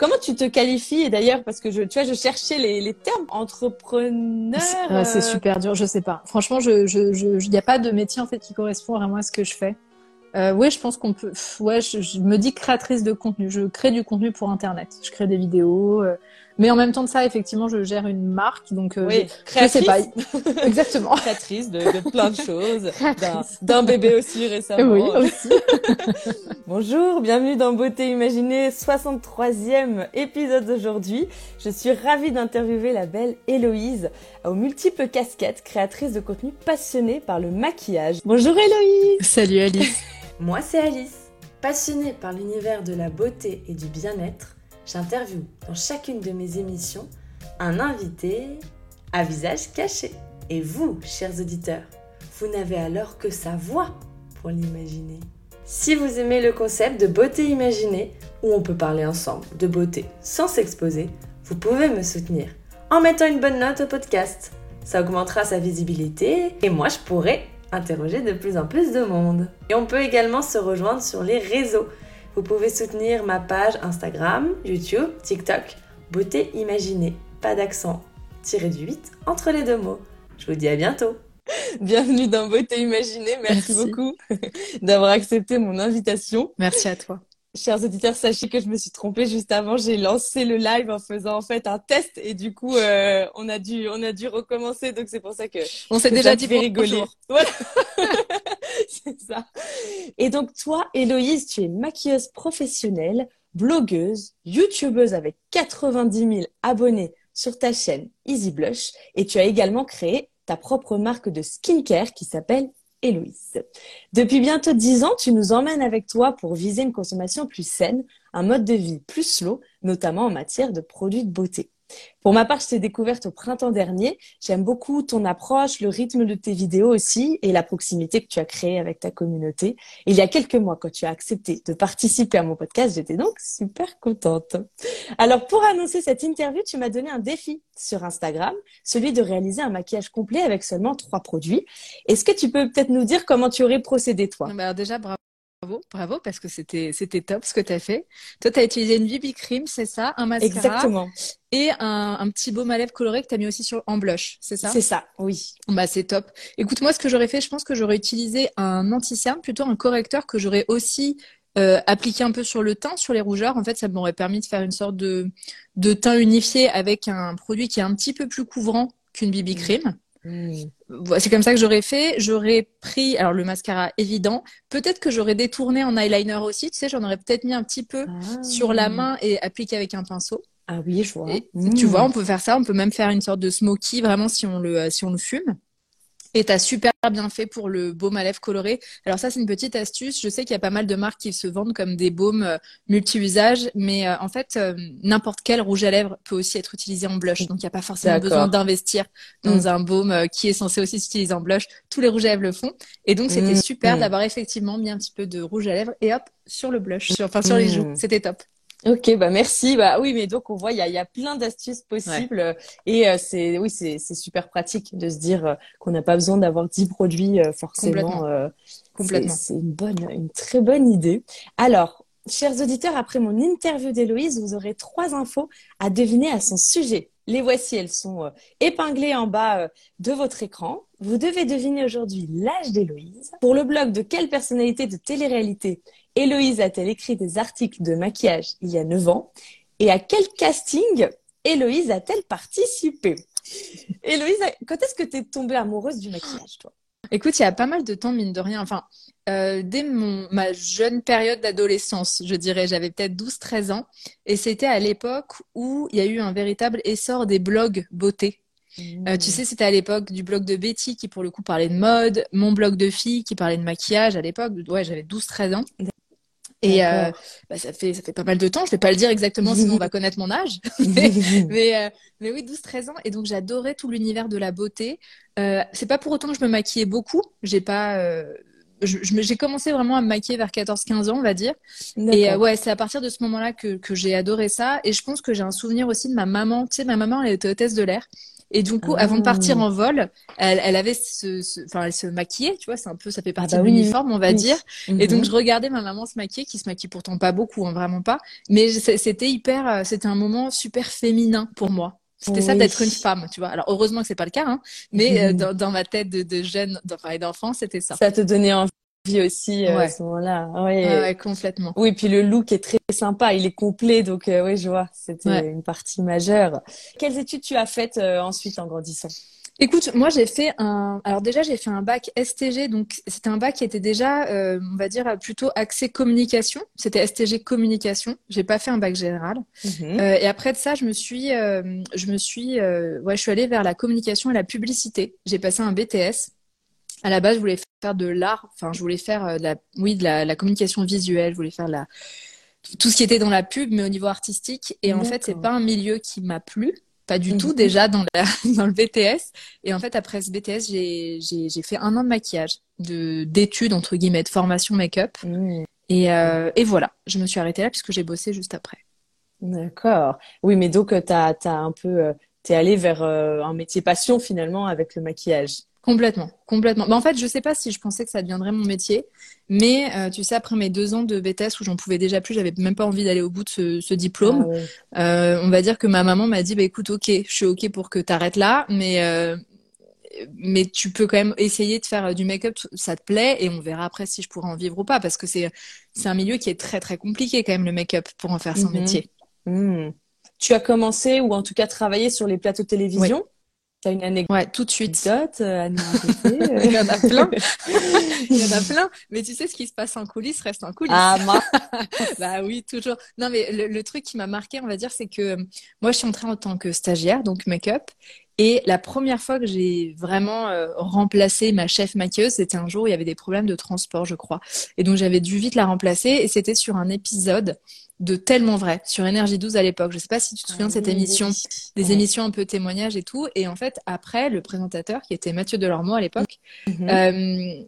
Comment tu te qualifies Et d'ailleurs, parce que je, tu vois, je cherchais les, les termes entrepreneur. C'est euh, super dur, je sais pas. Franchement, je, je, je, il n'y a pas de métier en fait qui correspond vraiment à ce que je fais. Euh, oui, je pense qu'on peut. Ouais, je, je, me dis créatrice de contenu. Je crée du contenu pour Internet. Je crée des vidéos. Euh, mais en même temps de ça, effectivement, je gère une marque, donc euh, oui, je, je sais pas. Exactement. créatrice de, de, plein de choses, d'un bébé aussi récemment. Oui, aussi. Bonjour, bienvenue dans Beauté Imaginée, 63e épisode d'aujourd'hui. Je suis ravie d'interviewer la belle Héloïse, aux multiples casquettes, créatrice de contenu passionnée par le maquillage. Bonjour Héloïse Salut Alice Moi c'est Alice, passionnée par l'univers de la beauté et du bien-être j'interviewe dans chacune de mes émissions un invité à visage caché. Et vous, chers auditeurs, vous n'avez alors que sa voix pour l'imaginer. Si vous aimez le concept de beauté imaginée, où on peut parler ensemble de beauté sans s'exposer, vous pouvez me soutenir en mettant une bonne note au podcast. Ça augmentera sa visibilité et moi je pourrai interroger de plus en plus de monde. Et on peut également se rejoindre sur les réseaux. Vous pouvez soutenir ma page Instagram, YouTube, TikTok, Beauté Imaginée, pas d'accent, tiré du 8 entre les deux mots. Je vous dis à bientôt. Bienvenue dans Beauté Imaginée. Merci, Merci. beaucoup d'avoir accepté mon invitation. Merci à toi. Chers auditeurs, sachez que je me suis trompée juste avant. J'ai lancé le live en faisant en fait un test et du coup, euh, on a dû, on a dû recommencer. Donc c'est pour ça que on s'est déjà dit rigoler. Voilà. c'est ça. Et donc toi, Héloïse, tu es maquilleuse professionnelle, blogueuse, youtubeuse avec 90 000 abonnés sur ta chaîne Easy Blush et tu as également créé ta propre marque de skincare qui s'appelle Héloïse. Depuis bientôt dix ans, tu nous emmènes avec toi pour viser une consommation plus saine, un mode de vie plus slow, notamment en matière de produits de beauté. Pour ma part, je t'ai découverte au printemps dernier. J'aime beaucoup ton approche, le rythme de tes vidéos aussi et la proximité que tu as créée avec ta communauté. il y a quelques mois, quand tu as accepté de participer à mon podcast, j'étais donc super contente. Alors, pour annoncer cette interview, tu m'as donné un défi sur Instagram, celui de réaliser un maquillage complet avec seulement trois produits. Est-ce que tu peux peut-être nous dire comment tu aurais procédé, toi? Alors déjà, bravo. Bravo, bravo, parce que c'était c'était top ce que tu as fait. Toi, tu as utilisé une BB cream, c'est ça, un mascara. Exactement. Et un, un petit baume à lèvres coloré que tu as mis aussi sur, en blush, c'est ça? C'est ça, oui. Bah, c'est top. Écoute, moi, ce que j'aurais fait, je pense que j'aurais utilisé un anti-cerne, plutôt un correcteur que j'aurais aussi euh, appliqué un peu sur le teint, sur les rougeurs. En fait, ça m'aurait permis de faire une sorte de, de teint unifié avec un produit qui est un petit peu plus couvrant qu'une BB cream. Mmh. C'est comme ça que j'aurais fait. J'aurais pris, alors le mascara évident. Peut-être que j'aurais détourné en eyeliner aussi. Tu sais, j'en aurais peut-être mis un petit peu ah. sur la main et appliqué avec un pinceau. Ah oui, je vois. Et, mmh. Tu vois, on peut faire ça. On peut même faire une sorte de smoky vraiment si on le si on le fume. Et t'as super bien fait pour le baume à lèvres coloré. Alors ça, c'est une petite astuce. Je sais qu'il y a pas mal de marques qui se vendent comme des baumes euh, multi-usages, mais euh, en fait, euh, n'importe quel rouge à lèvres peut aussi être utilisé en blush. Donc il n'y a pas forcément besoin d'investir dans mmh. un baume qui est censé aussi s'utiliser en blush. Tous les rouges à lèvres le font. Et donc c'était mmh. super mmh. d'avoir effectivement mis un petit peu de rouge à lèvres et hop sur le blush, sur, enfin sur les joues. C'était top. Ok, bah merci. Bah oui, mais donc on voit il y a, y a plein d'astuces possibles ouais. et euh, c'est oui c'est c'est super pratique de se dire euh, qu'on n'a pas besoin d'avoir 10 produits euh, forcément. Complètement. Complètement. C'est une bonne, une très bonne idée. Alors, chers auditeurs, après mon interview d'Héloïse, vous aurez trois infos à deviner à son sujet. Les voici, elles sont épinglées en bas de votre écran. Vous devez deviner aujourd'hui l'âge d'Héloïse. Pour le blog de quelle personnalité de télé-réalité Héloïse a-t-elle écrit des articles de maquillage il y a 9 ans Et à quel casting Héloïse a-t-elle participé? Héloïse, quand est-ce que tu es tombée amoureuse du maquillage, toi? Écoute, il y a pas mal de temps, mine de rien. Enfin, euh, dès mon, ma jeune période d'adolescence, je dirais, j'avais peut-être 12-13 ans. Et c'était à l'époque où il y a eu un véritable essor des blogs beauté. Mmh. Euh, tu sais, c'était à l'époque du blog de Betty qui, pour le coup, parlait de mode, mon blog de fille qui parlait de maquillage à l'époque. Ouais, j'avais 12-13 ans. Et euh, bah, ça fait ça fait pas mal de temps. Je vais pas le dire exactement, sinon on va connaître mon âge. mais mais, euh, mais, oui, 12-13 ans. Et donc j'adorais tout l'univers de la beauté. Euh, c'est pas pour autant que je me maquillais beaucoup. J'ai pas. Euh, j'ai commencé vraiment à me maquiller vers 14-15 ans, on va dire. Et euh, ouais, c'est à partir de ce moment-là que, que j'ai adoré ça. Et je pense que j'ai un souvenir aussi de ma maman. Tu sais, ma maman, elle était hôtesse de l'air. Et du coup, avant de partir en vol, elle, elle avait ce, enfin, elle se maquillait, tu vois, c'est un peu, ça fait partie Ah bah de oui, l'uniforme, on va oui. dire. Et donc, Mhm. je regardais ma maman se maquiller, qui se maquille pourtant pas beaucoup, hein, vraiment pas. Mais c'était hyper, euh, c'était un moment super féminin pour moi. C'était ça d'être une femme, tu vois. Alors, heureusement que c'est pas le cas, hein. Mais euh, Mhm. dans, dans ma tête de, de jeune, d'enfant, c'était ça. Ça te donnait envie aussi euh, Ouais. à ce moment-là. Ouais. Complètement. Oui, puis le look est très sympa, il est complet, donc euh, oui, je vois, c'était Ouais. une partie majeure. Quelles études tu as faites euh, ensuite en grandissant? Écoute, moi j'ai fait un. Alors déjà j'ai fait un bac STG, donc c'était un bac qui était déjà, euh, on va dire plutôt axé communication. C'était STG communication. J'ai pas fait un bac général. Mhm. Euh, et après de ça, je me suis, euh, je me suis, ouais, je suis allée vers la communication et la publicité. J'ai passé un BTS. À la base, je voulais faire de l'art. Enfin, je voulais faire euh, de la, oui, de la, la communication visuelle. Je voulais faire de la tout ce qui était dans la pub, mais au niveau artistique. Et en fait, c'est pas un milieu qui m'a plu. Pas du Mhm. tout déjà dans, la, dans le BTS. Et en fait, après ce BTS, j'ai, fait un an de maquillage, de, d'études, entre guillemets, de formation make-up. Mhm. Et, euh, et voilà, je me suis arrêtée là puisque j'ai bossé juste après. D'accord. Oui, mais donc euh, t'as, t'as un peu, euh, t'es allé vers euh, un métier passion finalement avec le maquillage. Complètement, complètement. Bah, en fait, je sais pas si je pensais que ça deviendrait mon métier, mais euh, tu sais, après mes deux ans de BTS où j'en pouvais déjà plus, j'avais même pas envie d'aller au bout de ce, ce diplôme. Ah ouais. Euh, on va dire que ma maman m'a dit, bah écoute, ok, je suis ok pour que t'arrêtes là, mais euh, mais tu peux quand même essayer de faire du make-up, ça te plaît, et on verra après si je pourrais en vivre ou pas, parce que c'est c'est un milieu qui est très très compliqué quand même le make-up pour en faire son Mhm. métier. Mhm. Tu as commencé ou en tout cas travaillé sur les plateaux de télévision? As une anecdote Ouais, tout de suite. euh, à nous raconter, euh Il y en a plein. Il y en a plein. Mais tu sais, ce qui se passe en coulisses reste en coulisses. Ah, moi. Bah oui, toujours. Non, mais le, le truc qui m'a marqué, on va dire, c'est que euh, moi, je suis entrée en tant que stagiaire, donc make-up. Et la première fois que j'ai vraiment euh, remplacé ma chef maquilleuse, c'était un jour où il y avait des problèmes de transport, je crois. Et donc, j'avais dû vite la remplacer. Et c'était sur un épisode de Tellement Vrai, sur Énergie 12 à l'époque. Je sais pas si tu te souviens de cette Ah oui, émission, oui. des Ouais. émissions un peu témoignages et tout. Et en fait, après, le présentateur, qui était Mathieu Delormeau à l'époque, Mhm. euh,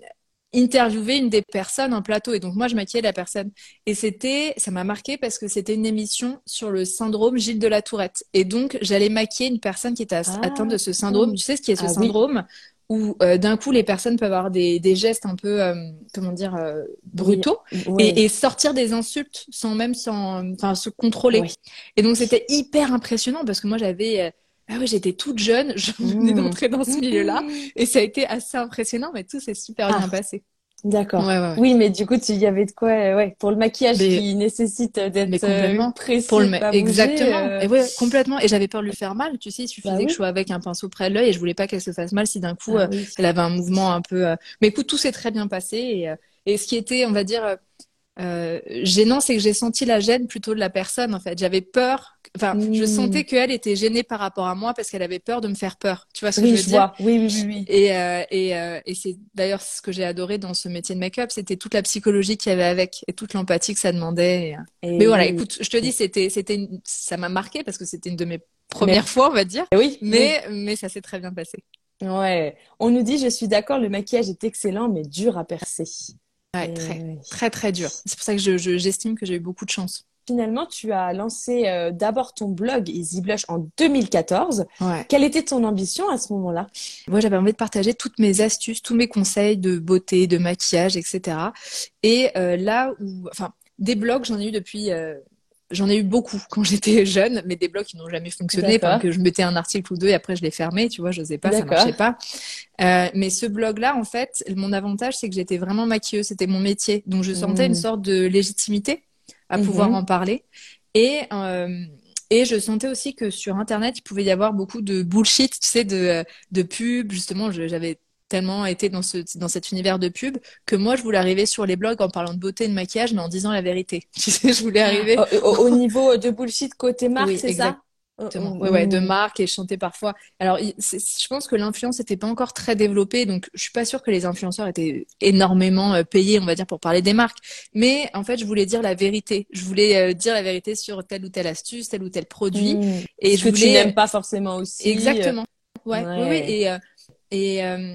interviewer une des personnes en plateau. Et donc, moi, je maquillais la personne. Et c'était, ça m'a marqué parce que c'était une émission sur le syndrome Gilles de la Tourette. Et donc, j'allais maquiller une personne qui était Ah, atteinte de ce syndrome. Tu sais ce qui est ce Ah syndrome? Où euh, d'un coup, les personnes peuvent avoir des, des gestes un peu, euh, comment dire, euh, brutaux et, et sortir des insultes sans même sans, enfin, se contrôler. Ouais. Et donc, c'était hyper impressionnant parce que moi, j'avais, euh, ah ouais, j'étais toute jeune, je venais Mmh. d'entrer dans ce milieu-là. Et ça a été assez impressionnant, mais tout s'est super Ah. bien passé. D'accord. Ouais, ouais, ouais. Oui, mais du coup, tu y avait de quoi, euh, ouais, pour le maquillage Mais- qui nécessite euh, d'être Mais complètement. euh, précis, Pour le pas ma- bouger, Exactement. euh, Et ouais, complètement. Et j'avais peur de lui faire mal. Tu sais, il suffisait Bah oui. que je sois avec un pinceau près de l'œil et je voulais pas qu'elle se fasse mal si d'un coup, ah euh, oui. elle avait un mouvement un peu. euh, Mais écoute, tout s'est très bien passé. Et, euh, et ce qui était, on va dire, euh, gênant, c'est que j'ai senti la gêne plutôt de la personne, en fait. J'avais peur. Enfin, je Mm. sentais qu'elle était gênée par rapport à moi parce qu'elle avait peur de me faire peur. Tu vois ce que Oui, je veux je dire? vois. Oui, oui, oui, oui. Et, euh, et, euh, et c'est d'ailleurs ce que j'ai adoré dans ce métier de make-up, c'était toute la psychologie qu'il y avait avec et toute l'empathie que ça demandait. Et, Mais voilà, écoute, je te dis, c'était, c'était, une- ça m'a marqué parce que c'était une de mes premières fois, on va dire. Oui, Mais, mais ça s'est très bien passé. Ouais. On nous dit, je suis d'accord, le maquillage est excellent, mais dur à percer. Ouais, très, très, très dur. C'est pour ça que je, je- j'estime que j'ai eu beaucoup de chance. Finalement, tu as lancé euh, d'abord ton blog Easy Blush en 2014. Ouais. Quelle était ton ambition à ce moment-là? Moi, j'avais envie de partager toutes mes astuces, tous mes conseils de beauté, de maquillage, etc. Et euh, là où, enfin, des blogs, j'en ai eu depuis, euh, j'en ai eu beaucoup quand j'étais jeune, mais des blogs qui n'ont jamais fonctionné, enfin, que je mettais un article ou deux et après je les fermais, tu vois, je n'osais pas, ça marchait pas. Euh, mais ce blog-là, en fait, mon avantage, c'est que j'étais vraiment maquilleuse, c'était mon métier, donc je sentais une sorte de légitimité à Mhm. pouvoir en parler. Et euh, et je sentais aussi que sur Internet, il pouvait y avoir beaucoup de bullshit, tu sais, de, de pubs. Justement, j'avais tellement été dans ce, dans cet univers de pub que moi, je voulais arriver sur les blogs en parlant de beauté et de maquillage, mais en disant la vérité. Tu sais, je voulais arriver. Au, au- au niveau de bullshit côté marque, Oui, c'est ça? Exactement. Oh, Ouais, ouais, de mm. marque et chanter parfois. Alors, je pense que l'influence n'était pas encore très développée, donc je suis pas sûre que les influenceurs étaient énormément euh, payés, on va dire, pour parler des marques. Mais en fait, je voulais dire la vérité. Je voulais euh, dire la vérité sur telle ou telle astuce, tel ou tel produit. Mm. Et Ce je que tu voulais n'aimes pas forcément aussi. exactement. Ouais, oui, oui. Euh, et euh,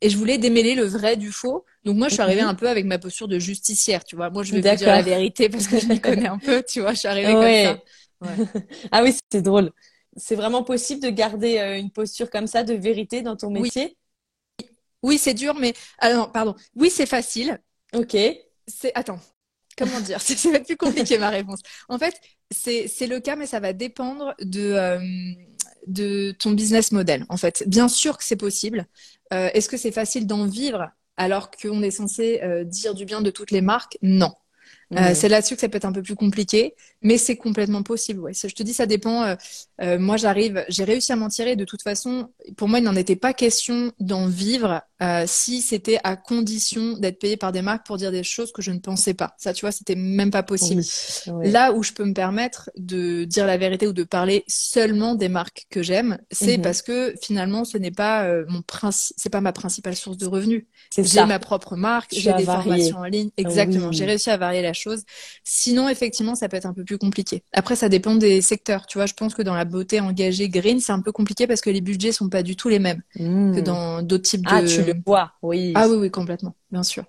et je voulais démêler le vrai du faux. Donc moi, je suis arrivée Mhm. un peu avec ma posture de justicière, tu vois. Moi, je vais vous dire la vérité parce que je m'y connais un peu, tu vois. Je suis arrivée Ouais. comme ça. Ouais. Ah oui, c'est drôle. c'est vraiment possible de garder euh, une posture comme ça de vérité dans ton métier? Oui, oui c'est dur, mais alors pardon. Oui, c'est facile. Ok. C'est attends. Comment dire? C'est va plus compliqué ma réponse. En fait, c'est le cas, mais ça va dépendre de euh, de ton business model. En fait, bien sûr que c'est possible. Euh, Est-ce que c'est facile d'en vivre alors qu'on est censé euh, dire du bien de toutes les marques? Non. Euh, c'est là-dessus que ça peut être un peu plus compliqué, mais c'est complètement possible. Ouais. Je te dis, ça dépend. Euh, euh, moi, j'arrive, j'ai réussi à m'en tirer. De toute façon, pour moi, il n'en était pas question d'en vivre si c'était à condition d'être payé par des marques pour dire des choses que je ne pensais pas. Ça, tu vois, c'était même pas possible. Oui, ouais. Là où je peux me permettre de dire la vérité ou de parler seulement des marques que j'aime, c'est Mhm. parce que finalement, ce n'est pas mon princi- c'est pas ma principale source de revenus. C'est J'ai ma propre marque, j'ai des varié. formations en ligne. Exactement. Oui. J'ai réussi à varier la chose. Sinon, effectivement, ça peut être un peu plus compliqué. Après, ça dépend des secteurs. Tu vois, je pense que dans la beauté engagée green, c'est un peu compliqué parce que les budgets sont pas du tout les mêmes que Mm. dans d'autres types de. Ah, tu le vois, oui. Ah oui, oui, complètement. Bien sûr.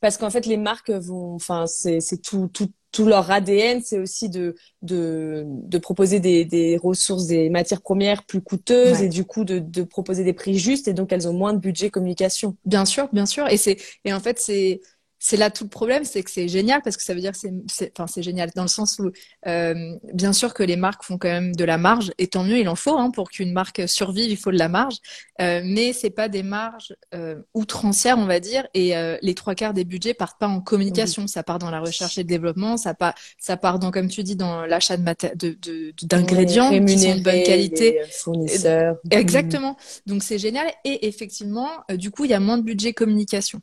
Parce qu'en fait, les marques vont, enfin, c'est, c'est tout, tout, tout leur ADN, c'est aussi de, de, de proposer des, des ressources, des matières premières plus coûteuses Ouais. et du coup de, de proposer des prix justes et donc elles ont moins de budget communication. Bien sûr, bien sûr. Et c'est et en fait c'est c'est là tout le problème, c'est que c'est génial parce que ça veut dire que c'est enfin c'est génial dans le sens où euh, bien sûr que les marques font quand même de la marge et tant mieux il en faut hein, pour qu'une marque survive il faut de la marge euh, mais c'est pas des marges euh, outrancières on va dire et euh, les trois quarts des budgets partent pas en communication. Ça part dans la recherche et le développement ça part ça part dans comme tu dis dans l'achat de maté- de de- d'ingrédients qui sont de bonne qualité. les fournisseurs. exactement. Donc c'est génial et effectivement euh, du coup il y a moins de budget communication.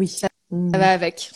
Oui. Mm. ça va avec.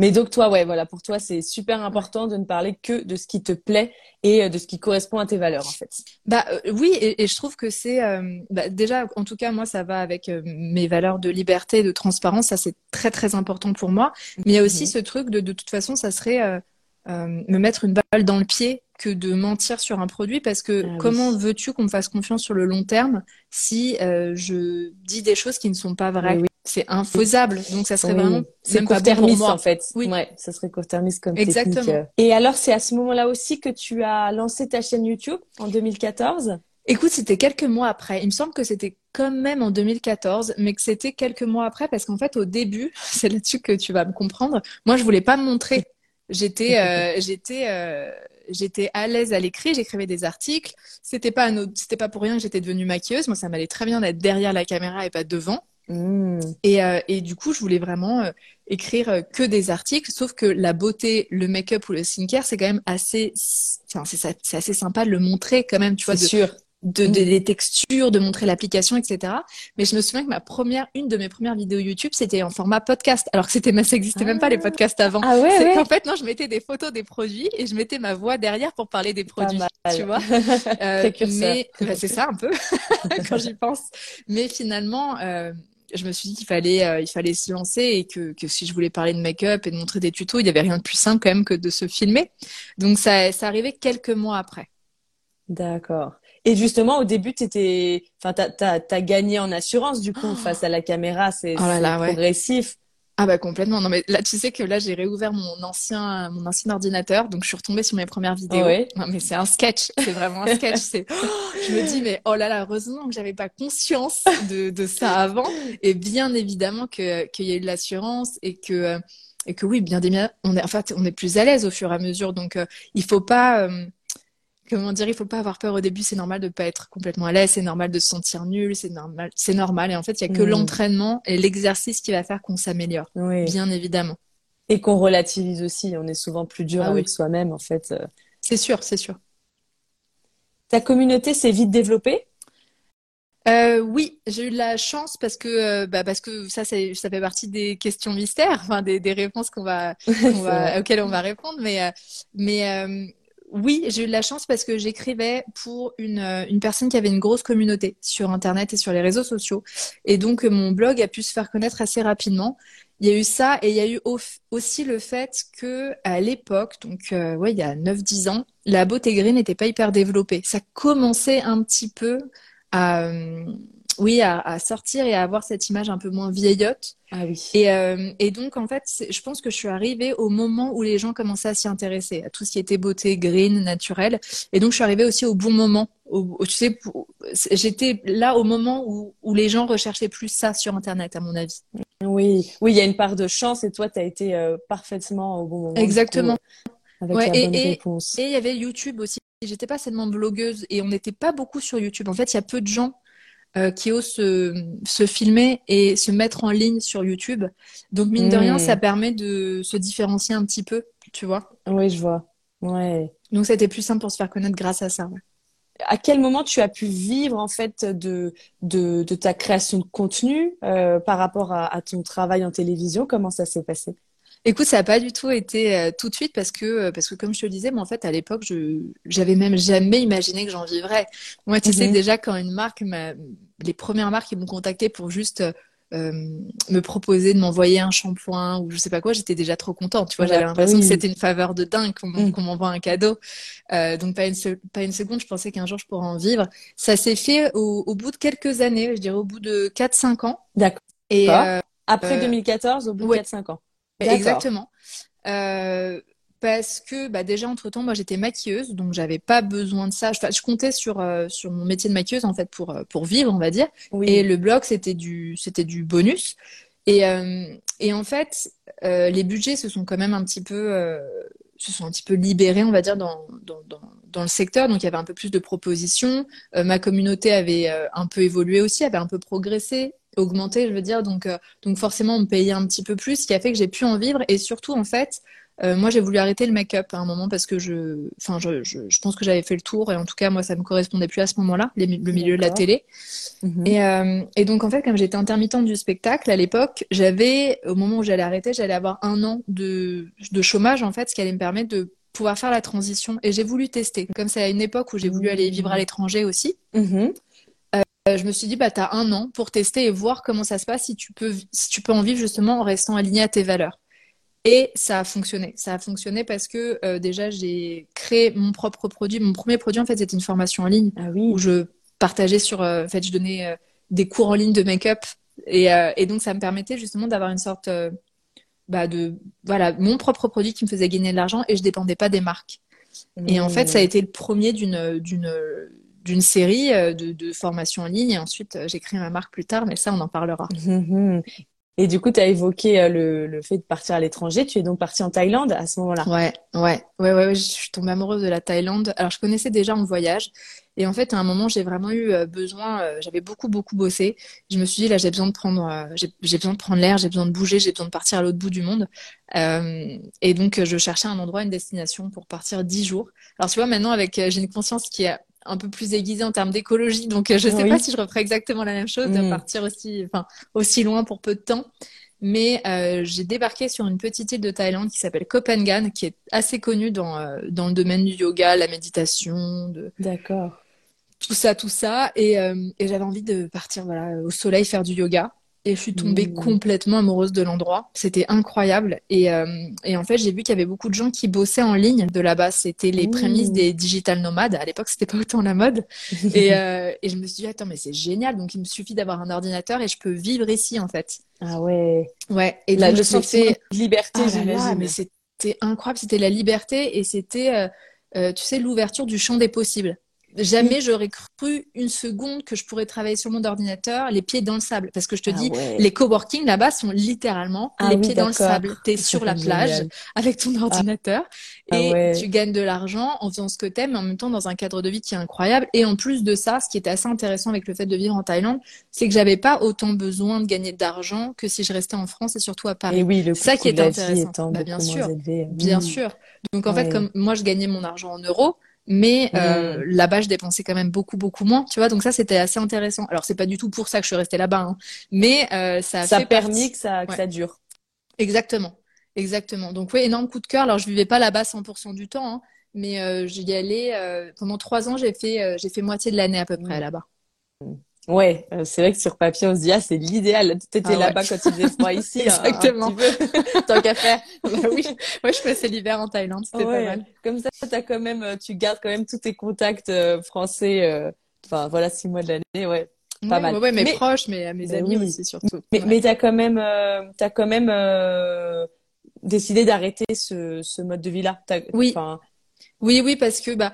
Mais donc toi, ouais, voilà, pour toi, c'est super important de ne parler que de ce qui te plaît et euh, de ce qui correspond à tes valeurs, en fait. Bah euh, oui, et, et je trouve que c'est euh, bah, déjà, en tout cas, moi, ça va avec euh, mes valeurs de liberté et de transparence. Ça, c'est très très important pour moi. Mais il y a aussi Mhm. ce truc de, de toute façon, ça serait me mettre une balle dans le pied que de mentir sur un produit, parce que Ah oui. comment veux-tu qu'on me fasse confiance sur le long terme si euh, je dis des choses qui ne sont pas vraies? Oui, oui. C'est infaisable. Donc ça serait vraiment C'est court-termiste, moi. en fait. Oui. Ouais, ça serait court-termiste comme Exactement. technique. euh. Et alors, c'est à ce moment-là aussi que tu as lancé ta chaîne YouTube en 2014? Écoute, c'était quelques mois après. Il me semble que c'était quand même en 2014, mais que c'était quelques mois après parce qu'en fait, au début, c'est là-dessus que tu vas me comprendre. Moi, je voulais pas me montrer. J'étais, euh, j'étais, euh, j'étais à l'aise à l'écrit. J'écrivais des articles. C'était pas, c'était pas pour rien que j'étais devenue maquilleuse. Moi, ça m'allait très bien d'être derrière la caméra et pas devant. Mm. Et, euh, et du coup, je voulais vraiment euh, écrire euh, que des articles, sauf que la beauté, le make-up ou le skincare, c'est quand même assez, enfin, c'est assez sympa de le montrer quand même, tu vois, C'est de, sûr. De, Mm. de- des textures, de montrer l'application, etc. Mais je me souviens que ma première, une de mes premières vidéos YouTube, c'était en format podcast, alors que c'était, ça existait même pas les podcasts avant. Ah ouais, C'est ouais. qu'en fait, non, je mettais des photos des produits et je mettais ma voix derrière pour parler des produits, tu vois. Euh, mais bah, c'est ça un peu quand j'y pense. Mais finalement, euh, je me suis dit qu'il fallait, euh, il fallait se lancer et que, que si je voulais parler de make-up et de montrer des tutos, il n'y avait rien de plus simple quand même que de se filmer. Donc ça, ça arrivait quelques mois après. D'accord. Et justement, au début, t'étais, enfin, t'as, gagné en assurance, du coup, Oh. face à la caméra, c'est, Oh là ouais. progressif. Ah bah complètement. Non mais là tu sais que là j'ai réouvert mon ancien mon ancien ordinateur donc je suis retombée sur mes premières vidéos. Ouais. Non, mais c'est un sketch, c'est vraiment un sketch. C'est oh, je me dis mais oh là là heureusement que j'avais pas conscience de de ça avant et bien évidemment que qu'il y a eu de l'assurance et que et que oui bien évidemment on est en fait on est plus à l'aise au fur et à mesure donc euh, il faut pas euh, Comment dire, il faut pas avoir peur au début, c'est normal de pas être complètement à l'aise, c'est normal de se sentir nul, c'est normal, c'est normal. Et en fait, il y a que Mm. l'entraînement et l'exercice qui va faire qu'on s'améliore. Oui. Bien évidemment. Et qu'on relativise aussi. On est souvent plus dur Ah oui. avec soi-même, en fait. Euh, C'est sûr, c'est sûr. Ta communauté s'est vite développée? Euh, oui, j'ai eu de la chance parce que euh, bah, parce que ça ça fait partie des questions mystères, enfin des, des réponses qu'on va, auxquelles on va répondre. Mais euh, mais oui, j'ai eu de la chance parce que j'écrivais pour une euh, une personne qui avait une grosse communauté sur Internet et sur les réseaux sociaux, et donc euh, mon blog a pu se faire connaître assez rapidement. Il y a eu ça et il y a eu au- aussi le fait que à l'époque, donc euh, ouais, il y a 9-10 ans, la beauté green n'était pas hyper développée. Ça commençait un petit peu à, oui, à, à sortir et à avoir cette image un peu moins vieillotte. Ah oui. Et, euh, et donc, en fait, je pense que je suis arrivée au moment où les gens commençaient à s'y intéresser, à tout ce qui était beauté green, naturel. Et donc, je suis arrivée aussi au bon moment tu sais, j'étais là au moment où, où les gens recherchaient plus ça sur Internet, à mon avis. Oui, oui, il y a une part de chance et toi, tu as été euh, parfaitement au bon moment. Exactement. avec la et, bonne et, réponse. Et il y avait YouTube aussi. J'étais pas seulement blogueuse et on n'était pas beaucoup sur YouTube. En fait, il y a peu de gens euh, qui osent se, se, filmer et se mettre en ligne sur YouTube. Donc, mine de rien, Hmm. ça permet de se différencier un petit peu, tu vois. Oui, je vois. Ouais. Donc, c'était plus simple pour se faire connaître grâce à ça. ouais. À quel moment tu as pu vivre en fait de, de, de ta création de contenu euh, par rapport à, à ton travail en télévision? Comment ça s'est passé? Écoute, ça n'a pas du tout été euh, tout de suite parce que, euh, parce que comme je te le disais, moi, en fait, à l'époque, je j'avais même jamais imaginé que j'en vivrais. Moi, tu sais, Mhm. déjà, quand une marque m'a, les premières marques qui m'ont contacté pour juste euh, me proposer de m'envoyer un shampoing ou je sais pas quoi, j'étais déjà trop contente. Tu vois, Ouais, j'avais l'impression oui. que c'était une faveur de dingue qu'on qu'on m'envoie un cadeau. Euh, donc, pas une, se- pas une seconde, je pensais qu'un jour je pourrais en vivre. Ça s'est fait au, au bout de quelques années, je dirais au bout de 4-5 ans. D'accord. Et, euh, Après Euh, 2014, au bout de ouais. 4-5 ans. Exactement. Euh, parce que bah, déjà, entre-temps, moi j'étais maquilleuse, donc j'avais pas besoin de ça. Enfin, je comptais sur, euh, sur mon métier de maquilleuse en fait pour, euh, pour vivre, on va dire. Oui. Et le blog, c'était du, c'était du bonus. Et, euh, et en fait, euh, les budgets se sont quand même un petit peu, euh, se sont un petit peu libérés, on va dire, dans, dans, dans, dans le secteur. Donc il y avait un peu plus de propositions. Euh, ma communauté avait euh, un peu évolué aussi, avait un peu progressé, augmenté, je veux dire. Donc, euh, donc forcément, on me payait un petit peu plus, ce qui a fait que j'ai pu en vivre. Et surtout, en fait, euh, moi, j'ai voulu arrêter le make-up à un moment parce que je, enfin, je, je, je pense que j'avais fait le tour et en tout cas, moi, ça me correspondait plus à ce moment-là, le milieu de la télé. Mhm. Et, euh, et donc, en fait, comme j'étais intermittente du spectacle à l'époque, j'avais, au moment où j'allais arrêter, j'allais avoir un an de, de chômage, en fait, ce qui allait me permettre de pouvoir faire la transition. Et j'ai voulu tester. Comme c'est à une époque où j'ai voulu aller vivre à l'étranger aussi, Mhm. Euh, je me suis dit, bah, tu as un an pour tester et voir comment ça se passe, si tu peux, si tu peux en vivre justement en restant aligné à tes valeurs. Et ça a fonctionné. Ça a fonctionné parce que euh, déjà, j'ai créé mon propre produit. Mon premier produit, en fait, c'était une formation en ligne Ah oui. où je partageais sur, euh, en fait, je donnais euh, des cours en ligne de make-up. Et, et donc, ça me permettait justement d'avoir une sorte bah, de, voilà, mon propre produit qui me faisait gagner de l'argent et je dépendais pas des marques. Et en fait, ça a été le premier d'une, d'une, série euh, de, de formations en ligne. Et ensuite, euh, j'ai créé ma marque plus tard, mais ça, on en parlera. Mhm. Et du coup, tu as évoqué euh, le, le fait de partir à l'étranger. Tu es donc partie en Thaïlande à ce moment-là. Ouais, ouais, ouais, ouais, ouais, je suis tombée amoureuse de la Thaïlande. Alors, je connaissais déjà en voyage. Et en fait, à un moment, j'ai vraiment eu besoin, euh, j'avais beaucoup, beaucoup bossé. Je me suis dit, là, j'ai besoin de prendre, euh, j'ai, besoin de prendre l'air, j'ai besoin de bouger, j'ai besoin de partir à l'autre bout du monde. Euh, et donc, je cherchais un endroit, une destination pour partir dix jours. Alors, tu vois, maintenant, avec, j'ai une conscience qui est un peu plus aiguisée en termes d'écologie. Donc, euh, je sais Oui. pas si je referais exactement la même chose, de Mm. partir aussi, enfin, aussi loin pour peu de temps. Mais euh, j'ai débarqué sur une petite île de Thaïlande qui s'appelle Koh Phangan, qui est assez connue dans, euh, dans le domaine du yoga, la méditation, de D'accord. tout ça, tout ça. Et, euh, et j'avais envie de partir voilà, au soleil faire du yoga. Et je suis tombée Mm. complètement amoureuse de l'endroit. C'était incroyable. Et, euh, et en fait, j'ai vu qu'il y avait beaucoup de gens qui bossaient en ligne de là-bas. C'était les Mm. prémices des digital nomades. À l'époque, c'était pas autant la mode. Et, euh, et je me suis dit, attends, mais c'est génial. Donc, il me suffit d'avoir un ordinateur et je peux vivre ici, en fait. Ah ouais. Ouais. Et Là, le sentiment de liberté, Ah là mais c'était incroyable, c'était la liberté et c'était, euh, tu sais, l'ouverture du champ des possibles. Jamais j'aurais cru une seconde que je pourrais travailler sur mon ordinateur, les pieds dans le sable. Parce que je te Ah dis, ouais. les coworking là-bas sont littéralement Ah les oui, pieds dans le sable. T'es sur la plage Génial. avec ton ordinateur Ah et ouais. tu gagnes de l'argent en faisant ce que t'aimes, mais en même temps dans un cadre de vie qui est incroyable. Et en plus de ça, ce qui était assez intéressant avec le fait de vivre en Thaïlande, c'est que j'avais pas autant besoin de gagner d'argent que si je restais en France et surtout à Paris. Et oui, le Ça qui est intéressant. Bah, bien sûr. élevé. Bien Mm. sûr. Donc en Ouais. fait, comme moi je gagnais mon argent en euros, mais euh, là-bas je dépensais quand même beaucoup beaucoup moins, tu vois. Donc ça c'était assez intéressant. Alors c'est pas du tout pour ça que je suis restée là-bas, hein, mais euh, ça a Ça fait permis partie- que ça, que Ouais. ça dure. Exactement, exactement. Donc oui, énorme coup de cœur. Alors je vivais pas là-bas 100% du temps, hein, mais euh, j'y allais euh, pendant trois ans. J'ai fait euh, j'ai fait moitié de l'année à peu près Mm. là-bas. Ouais, euh, c'est vrai que sur papier, on se dit, ah, c'est l'idéal. T'étais Ah ouais. là-bas quand il faisait froid ici, hein, Exactement. Tant qu'à faire. Bah oui, ouais, je passais l'hiver en Thaïlande, c'était Ouais. pas mal. Comme ça, t'as quand même, euh, tu gardes quand même tous tes contacts euh, français. euh, Enfin, voilà, six mois de l'année, ouais. Pas Ouais, mal. ouais, mes Mais- proches, mais mes Mais amis oui. aussi surtout. Mais, mais t'as quand même, t'as quand même décidé d'arrêter ce, ce mode de vie-là. Oui. Oui, oui, parce que bah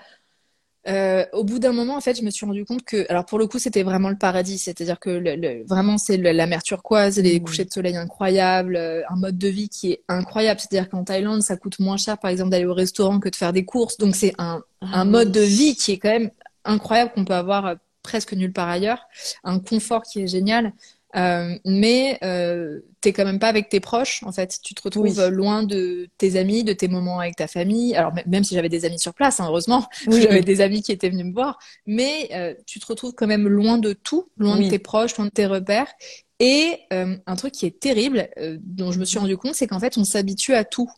euh, au bout d'un moment, en fait, je me suis rendu compte que, alors pour le coup, c'était vraiment le paradis. C'est-à-dire que le, le, vraiment, c'est la mer turquoise, les couchers de soleil incroyables, euh, un mode de vie qui est incroyable. C'est-à-dire qu'en Thaïlande, ça coûte moins cher, par exemple, d'aller au restaurant que de faire des courses. Donc c'est un, Ah un mode de vie qui est quand même incroyable qu'on peut avoir euh, presque nulle part ailleurs, un confort qui est génial. Euh, mais euh, t'es quand même pas avec tes proches en fait. Tu te retrouves Oui. loin de tes amis, de tes moments avec ta famille. Alors même si j'avais des amis sur place, hein, heureusement, Oui, j'avais des amis qui étaient venus me voir, mais euh, tu te retrouves quand même loin de tout, loin Oui. de tes proches, loin de tes repères. Et euh, un truc qui est terrible, euh, dont je me suis rendu compte, c'est qu'en fait on s'habitue à tout.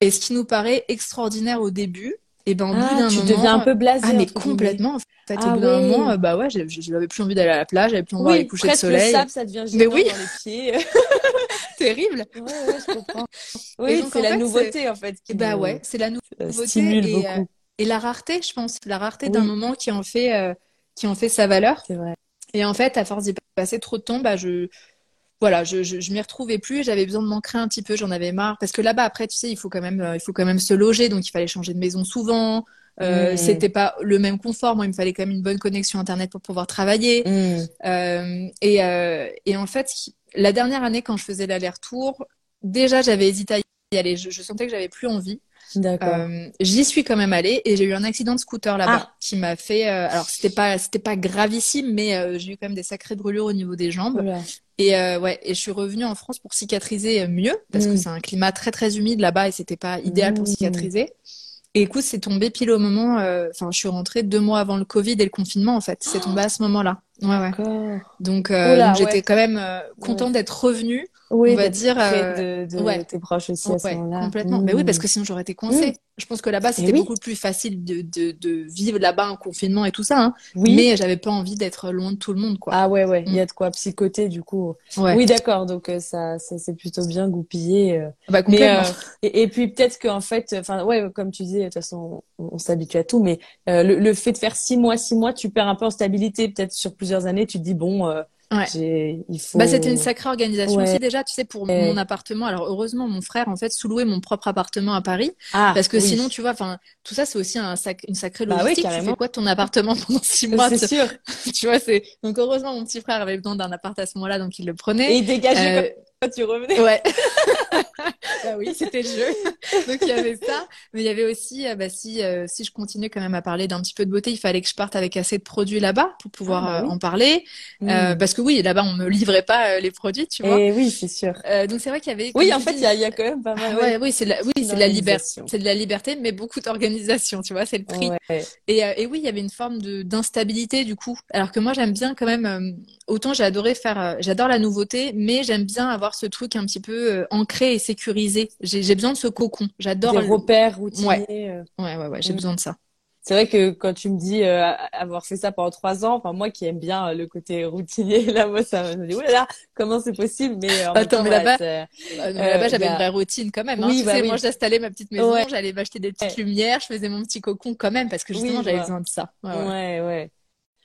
Et ce qui nous paraît extraordinaire au début, et ben au bout Ah, d'un tu moment, deviens un peu blasé. ah mais complètement en fait Ah au bout d'un moment euh, bah ouais j'avais plus envie d'aller à la plage j'avais plus envie Oui, de presque le soleil sable, ça devient Mais oui. dans les pieds. terrible Ouais, ouais, je comprends. Oui, c'est la fait, nouveauté en fait qui bah nous, ouais c'est la euh, nouveauté stimule et, euh, et la rareté je pense la rareté d'un moment qui en fait euh, qui en fait sa valeur C'est vrai. et en fait à force d'y passer trop de temps bah je voilà, je, je, je m'y retrouvais plus j'avais besoin de m'ancrer un petit peu, j'en avais marre. Parce que là-bas, après, tu sais, il faut quand même, euh, il faut quand même se loger, donc il fallait changer de maison souvent. Euh, Mm. c'était pas le même confort. Moi, il me fallait quand même une bonne connexion Internet pour pouvoir travailler. Mm. Euh, et, euh, et en fait, la dernière année, quand je faisais l'aller-retour, déjà, j'avais hésité à y aller. Je, je sentais que j'avais plus envie. D'accord. Euh, j'y suis quand même allée et j'ai eu un accident de scooter là-bas Ah. qui m'a fait. euh, alors, c'était pas, c'était pas gravissime, mais euh, j'ai eu quand même des sacrées brûlures au niveau des jambes. Oula. Et euh, ouais, et je suis revenue en France pour cicatriser mieux parce que Mm. c'est un climat très très humide là-bas et c'était pas idéal pour Mm. cicatriser. Et écoute, c'est tombé pile au moment. euh, Enfin, je suis rentrée deux mois avant le Covid et le confinement en fait. C'est tombé à ce moment-là. Ouais, ouais. Donc, euh, Oula, donc j'étais ouais. quand même contente d'être revenue. Oui, On va dire, euh, de, de ouais. tes proches aussi à ce Ouais, moment-là. complètement. Mais oui, Mm. parce que sinon j'aurais été coincée. Je pense que là-bas c'était oui. beaucoup plus facile de, de, de vivre là-bas en confinement et tout ça. Hein. Oui. Mais j'avais pas envie d'être loin de tout le monde, quoi. Ah ouais, ouais, il y Mm. a de quoi psychoter du coup. Ouais. Oui, d'accord, donc euh, ça, ça c'est plutôt bien goupillé. euh. Bah, Mais complètement. euh, et, et puis peut-être qu'en fait, enfin ouais, comme tu disais, de toute façon, on, on s'habitue à tout, mais euh, le, le fait de faire six mois, six mois, tu perds un peu en stabilité. Peut-être sur plusieurs années, tu te dis bon, euh, Ouais. faut. Bah, c'était une sacrée organisation Ouais. aussi déjà, tu sais, pour mon appartement. Alors heureusement, mon frère en fait sous-louait mon propre appartement à Paris, Ah, parce que oui. sinon, tu vois, enfin, tout ça c'est aussi un sac, une sacrée Bah logistique. tu carrément. fais quoi ton appartement pendant six mois? c'est sûr. Tu vois, c'est donc heureusement mon petit frère avait besoin d'un appart à ce moment-là, donc il le Et prenait. il dégageait Euh, tu revenais. Ouais. bah oui, c'était le jeu. Donc il y avait ça, mais il y avait aussi, euh, bah, si euh, si je continuais quand même à parler d'un petit peu de beauté, il fallait que je parte avec assez de produits là-bas pour pouvoir Ah, bah euh, en parler, Euh, parce que oui, là-bas on me livrait pas les produits, tu vois. Et oui, c'est sûr. Donc c'est vrai qu'il y avait. Oui, en fait, il y a, il y a quand même pas mal. ah ouais, oui, c'est de la, oui, c'est de la liberté, c'est de la liberté, mais beaucoup d'organisation, tu vois, c'est le prix. Ouais. Et, et oui, il y avait une forme de d'instabilité du coup. Alors que moi, j'aime bien quand même. autant j'ai adoré faire, j'adore la nouveauté, mais j'aime bien avoir ce truc un petit peu euh, ancré et sécurisé. J'ai besoin de ce cocon. J'adore. Des le- repères routiniers. euh. Ouais, ouais, ouais, j'ai Mm. besoin de ça. C'est vrai que quand tu me dis euh, avoir fait ça pendant trois ans, enfin moi qui aime bien le côté routinier, là moi ça me dit oulala comment c'est possible? Mais en Attends, mais là-bas, Euh, Là-bas, j'avais a- une vraie routine quand même. Hein. Oui, tu bah sais, oui. moi, j'installais ma petite maison, Ouais. j'allais m'acheter des petites Ouais. lumières, je faisais mon petit cocon quand même parce que justement, j'avais besoin de ça. Ouais, ouais, ouais. ouais.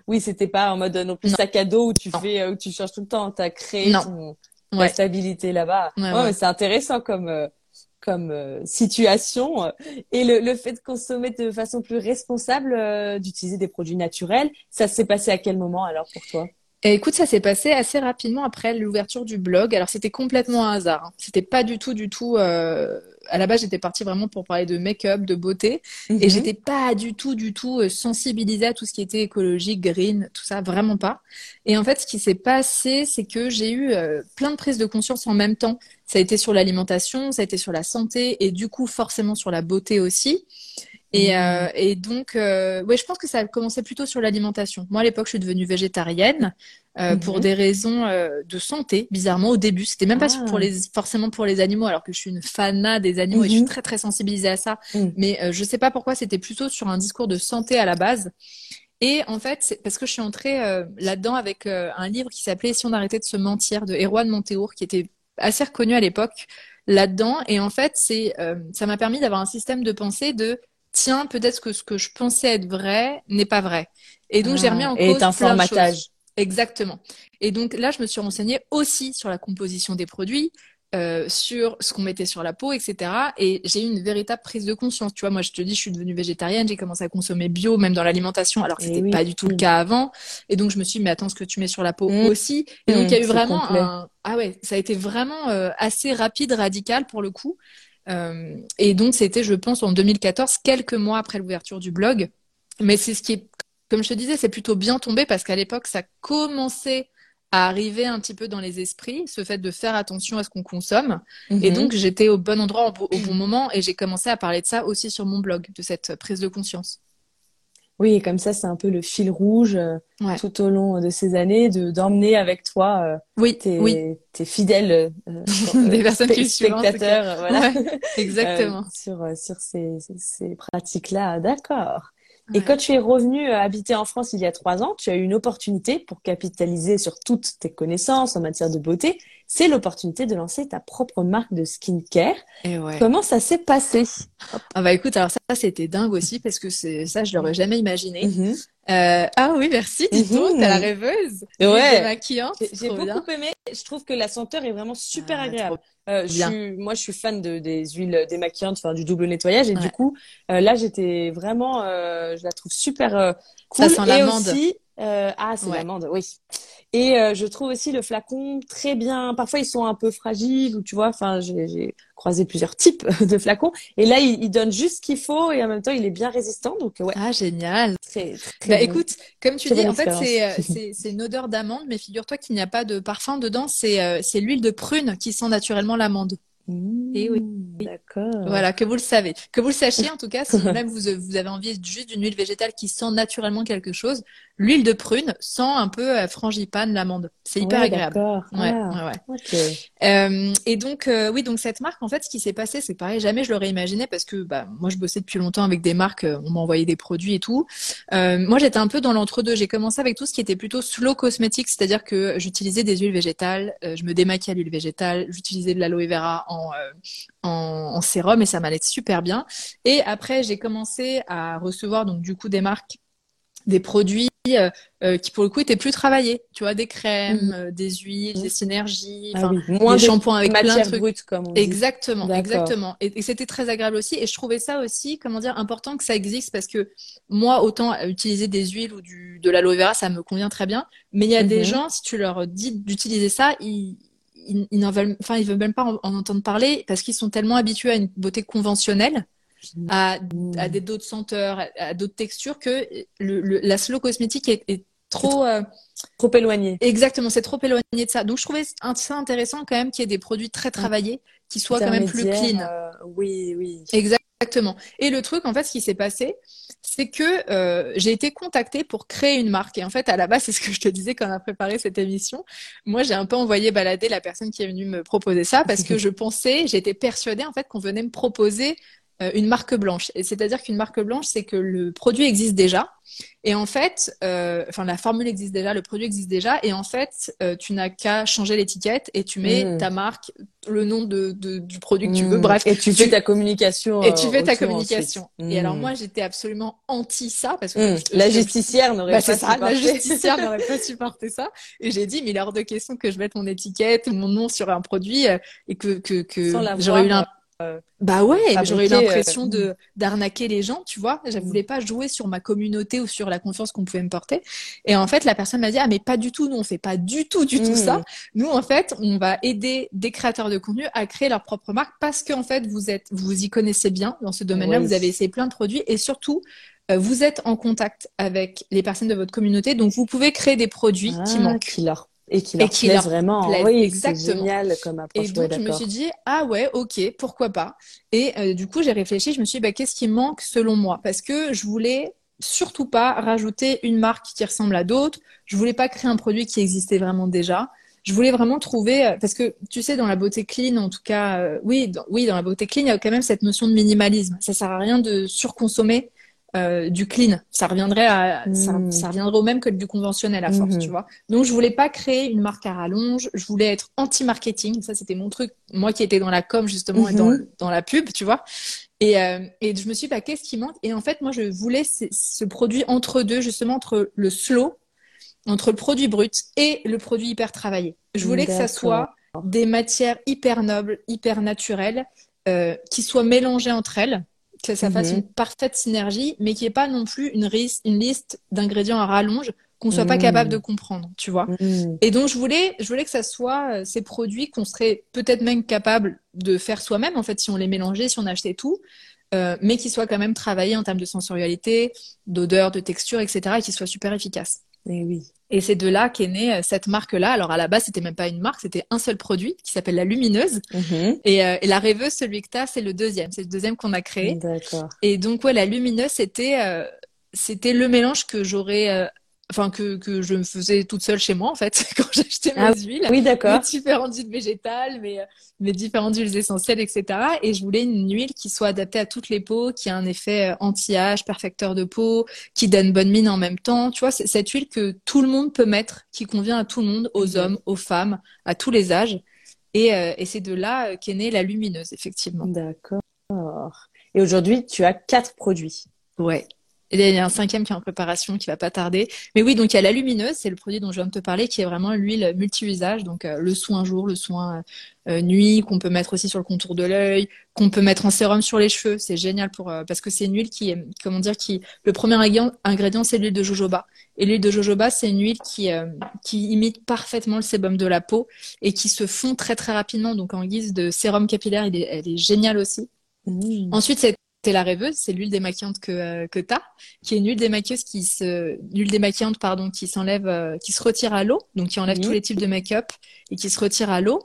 Oui, c'était pas en mode non plus Non. sac à dos où tu Non. fais, où tu changes tout le temps. T'as créé Non. ton Ouais. stabilité là-bas. Ouais, c'est intéressant comme euh, comme euh, situation et le, le fait de consommer de façon plus responsable, euh, d'utiliser des produits naturels, ça s'est passé à quel moment alors pour toi? Et écoute, ça s'est passé assez rapidement après l'ouverture du blog. Alors, c'était complètement un hasard. hein. C'était pas du tout, du tout. À la base, j'étais partie vraiment pour parler de make-up, de beauté, et Mhm. j'étais pas du tout, du tout euh, sensibilisée à tout ce qui était écologique, green, tout ça, vraiment pas. Et en fait, ce qui s'est passé, c'est que j'ai eu euh, plein de prises de conscience en même temps. Ça a été sur l'alimentation, ça a été sur la santé, et du coup, forcément sur la beauté aussi. Et, Mhm. euh, et donc, euh, ouais, je pense que ça a commencé plutôt sur l'alimentation. Moi, à l'époque, je suis devenue végétarienne euh, pour Mhm. des raisons euh, de santé, bizarrement, au début. C'était même pas Ah. pour les, forcément pour les animaux, alors que je suis une fanat des animaux et je suis Mhm. très, très sensibilisée à ça. Mais je sais pas pourquoi, c'était plutôt sur un discours de santé à la base. Et en fait, c'est parce que je suis entrée là-dedans avec un livre qui s'appelait Si on arrêtait de se mentir de Erwan Monteour, qui était assez reconnu à l'époque là-dedans. Et en fait, c'est, ça m'a permis d'avoir un système de pensée de tiens, peut-être que ce que je pensais être vrai n'est pas vrai. Et donc, j'ai remis en Ah, et cause un plein de choses. formatage. Exactement. Et donc là, je me suis renseignée aussi sur la composition des produits, euh, sur ce qu'on mettait sur la peau, etc. Et j'ai eu une véritable prise de conscience. Tu vois, moi, je te dis, je suis devenue végétarienne, j'ai commencé à consommer bio, même dans l'alimentation, alors que Eh c'était oui. pas du tout le Mm. cas avant. Et donc, je me suis dit, mais attends, ce que tu mets sur la peau Mm. aussi. Et donc, il y a Mm, eu c'est vraiment complet. un... Ah ouais, ça a été vraiment euh, assez rapide, radical pour le coup. Euh, et donc, c'était, je pense, en 2014, quelques mois après l'ouverture du blog. Mais c'est ce qui est, comme je te disais, c'est plutôt bien tombé parce qu'à l'époque, ça commençait à arriver un petit peu dans les esprits, ce fait de faire attention à ce qu'on consomme. Et Mhm. donc, j'étais au bon endroit au bon moment et j'ai commencé à parler de ça aussi sur mon blog, de cette prise de conscience. Oui, et comme ça, c'est un peu le fil rouge euh, Ouais. tout au long de ces années, de d'emmener avec toi euh, Oui, tes, oui, tes fidèles euh, Des euh, personnes qui spectateurs, euh, voilà, Ouais, exactement. euh, sur, euh, sur ces, ces, ces pratiques-là. D'accord. Et quand tu es revenu euh, habiter en France il y a trois ans, tu as eu une opportunité pour capitaliser sur toutes tes connaissances en matière de beauté. C'est l'opportunité de lancer ta propre marque de skincare. Et ouais. Comment ça s'est passé? Ah bah écoute, alors ça, ça, c'était dingue aussi parce que c'est ça, je l'aurais jamais imaginé. Mhm. Euh, ah oui, merci, dis donc, Mhm. t'as la rêveuse. Ouais. démaquillante, J'ai bien. beaucoup aimé. Je trouve que la senteur est vraiment super Ah, agréable. Euh, je suis, moi, je suis fan de, des huiles démaquillantes, enfin du double nettoyage, et Ouais. du coup, euh, là, j'étais vraiment, euh, je la trouve super euh, cool. Ça sent l'amande. Euh, ah, c'est Ouais. l'amande, oui. Et euh, je trouve aussi le flacon très bien. Parfois, ils sont un peu fragiles, ou tu vois. Enfin, j'ai croisé plusieurs types de flacons, et là, il, il donne juste ce qu'il faut, et en même temps, il est bien résistant. Donc, ouais, Ah génial. très, très Bah bon. écoute, comme tu Très dis, en fait, c'est euh, expérience. c'est c'est une odeur d'amande, mais figure-toi qu'il n'y a pas de parfum dedans. C'est l'huile de prune qui sent naturellement l'amande. Eh oui. Mmh, D'accord. Voilà, que vous le savez, que vous le sachiez en tout cas, si même vous, vous avez envie juste d'une huile végétale qui sent naturellement quelque chose, l'huile de prune sent un peu euh, frangipane l'amande. C'est hyper Ouais, agréable. D'accord. Ouais, Ah, ouais. Euh, et donc, euh, oui, donc cette marque, en fait, ce qui s'est passé, c'est pareil, jamais je l'aurais imaginé parce que bah, moi, je bossais depuis longtemps avec des marques, euh, on m'a envoyé des produits et tout. Euh, moi, j'étais un peu dans l'entre-deux. J'ai commencé avec tout ce qui était plutôt slow cosmétique, c'est-à-dire que j'utilisais des huiles végétales, euh, je me démaquillais à l'huile végétale, j'utilisais de l'aloe vera en, euh, en, en sérum et ça m'allait super bien. Et après, j'ai commencé à recevoir donc du coup des marques, des produits euh, euh, qui pour le coup étaient plus travaillés, tu vois, des crèmes, Mhm. des huiles, Mhm. des synergies, Ah oui, moins des de shampoings avec plein de trucs. brute, comme on dit. Exactement, exactement. Et, et c'était très agréable aussi. Et je trouvais ça aussi, comment dire, important que ça existe parce que moi, autant utiliser des huiles ou du, de l'aloe vera, ça me convient très bien. Mais il y a des Mhm. gens, si tu leur dis d'utiliser ça, ils, ils, ils n'en veulent, enfin, ils veulent même pas en, en entendre parler parce qu'ils sont tellement habitués à une beauté conventionnelle, à, à des d'autres senteurs, à, à d'autres textures que le, le- la slow cosmétique est, est trop, euh, Trop éloigné. Exactement, c'est trop éloigné de ça. Donc je trouvais ça intéressant quand même qu'il y ait des produits très travaillés qui soient quand même plus clean. Euh, oui, oui. Exactement. Et le truc, en fait, ce qui s'est passé, c'est que euh, j'ai été contactée pour créer une marque. Et en fait, à la base, c'est ce que je te disais quand on a préparé cette émission. Moi, j'ai un peu envoyé balader la personne qui est venue me proposer ça parce que je pensais, j'étais persuadée en fait qu'on venait me proposer euh, une marque blanche. C'est-à-dire qu'une marque blanche, c'est que le produit existe déjà. Et en fait, euh, enfin la formule existe déjà, le produit existe déjà, et en fait, euh, tu n'as qu'à changer l'étiquette et tu mets Mm. ta marque, le nom de, de- du produit que tu veux, Mm. bref. Et tu fais ta communication. Et tu euh, fais ta autour communication. Et alors Mm. moi, j'étais absolument anti ça parce que je- La justicière n'aurait bah, pas la justicière n'aurait pas supporté ça. Et j'ai dit, mais il est hors de question que je mette mon étiquette mon nom sur un produit euh, et que que que j'aurais eu euh, bah ouais, j'aurais eu l'impression euh, de d'arnaquer les gens, tu vois. Je Mm. voulais pas jouer sur ma communauté ou sur la confiance qu'on pouvait me porter. Et en fait, la personne m'a dit ah mais pas du tout, nous on fait pas du tout du tout Mm. ça. Nous en fait, on va aider des créateurs de contenu à créer leur propre marque parce qu'en fait vous êtes vous y connaissez bien dans ce domaine-là, Oui. vous avez essayé plein de produits et surtout euh, vous êtes en contact avec les personnes de votre communauté, donc vous pouvez créer des produits qui Ah, manquent. qui leur et qui leur qui plaisent leur vraiment. Oui, exactement. génial comme approche. Et Ouais, donc, je me suis dit, ah ouais, ok, pourquoi pas. Et euh, du coup, j'ai réfléchi, je me suis dit, bah, qu'est-ce qui manque selon moi? Parce que je voulais surtout pas rajouter une marque qui ressemble à d'autres. Je voulais pas créer un produit qui existait vraiment déjà. Je voulais vraiment trouver, euh, parce que tu sais, dans la beauté clean, en tout cas, euh, oui, dans, oui, dans la beauté clean, il y a quand même cette notion de minimalisme. Ça sert à rien de surconsommer euh, du clean. Ça reviendrait à, ça, Mm. ça reviendrait au même que du conventionnel à force, Mhm. tu vois. Donc, je voulais pas créer une marque à rallonge. Je voulais être anti-marketing. Ça, c'était mon truc. Moi qui étais dans la com, justement, et dans, Mhm. dans la pub, tu vois. Et, euh, et je me suis dit, bah, qu'est-ce qui manque? Et en fait, moi, je voulais ce, produit entre deux, justement, entre le slow, entre le produit brut et le produit hyper travaillé. Je voulais que ça soit des matières hyper nobles, hyper naturelles, euh, qui soient mélangées entre elles, que ça fasse Mhm. une parfaite synergie, mais qui n'y ait pas non plus une, liste d'ingrédients à rallonge qu'on soit pas Mhm. capable de comprendre, tu vois. Mm. Et donc, je voulais, je voulais que ça soit euh, ces produits qu'on serait peut-être même capable de faire soi-même, en fait, si on les mélangeait, si on achetait tout, euh, mais qui soient quand même travaillés en termes de sensorialité, d'odeur, de texture, etc., et qui soient super efficaces. Oui. Et c'est de là qu'est née euh, cette marque-là. Alors, à la base, c'était même pas une marque, c'était un seul produit qui s'appelle la Lumineuse. Mhm. Et, euh, et la rêveuse, celui que tu as, c'est le deuxième. C'est le deuxième qu'on a créé. D'accord. Et donc, ouais, la lumineuse, c'était euh, c'était le mélange que j'aurais, enfin, que, que je me faisais toute seule chez moi, en fait, quand j'achetais mes Ah huiles. Oui, Mes d'accord. différentes huiles végétales, mes, mes différentes huiles essentielles, etc. Et je voulais une huile qui soit adaptée à toutes les peaux, qui a un effet euh, anti-âge, perfecteur de peau, qui donne bonne mine en même temps. Tu vois, c'est cette huile que tout le monde peut mettre, qui convient à tout le monde, aux Mhm. hommes, aux femmes, à tous les âges. Et, euh, et c'est de là euh, qu'est née la lumineuse, effectivement. D'accord. Et aujourd'hui, tu as quatre produits. Ouais. Et il y a un cinquième qui est en préparation, qui va pas tarder. Mais oui, donc il y a la lumineuse, c'est le produit dont je viens de te parler, qui est vraiment l'huile multi-usage, donc euh, le soin jour, le soin euh, nuit, qu'on peut mettre aussi sur le contour de l'œil, qu'on peut mettre en sérum sur les cheveux. C'est génial pour euh, parce que c'est une huile qui est, comment dire, qui le premier ingrédient, c'est l'huile de jojoba. Et l'huile de jojoba, c'est une huile qui euh, qui imite parfaitement le sébum de la peau et qui se fond très très rapidement. Donc en guise de sérum capillaire, elle est, elle est géniale aussi. Mm. Ensuite, c'était la rêveuse, c'est l'huile démaquillante que, euh, que tu as, qui est une huile démaquilleuse qui se, démaquillante, pardon, qui s'enlève, euh, qui se retire à l'eau, donc qui enlève tous les types de make-up et qui se retire à l'eau.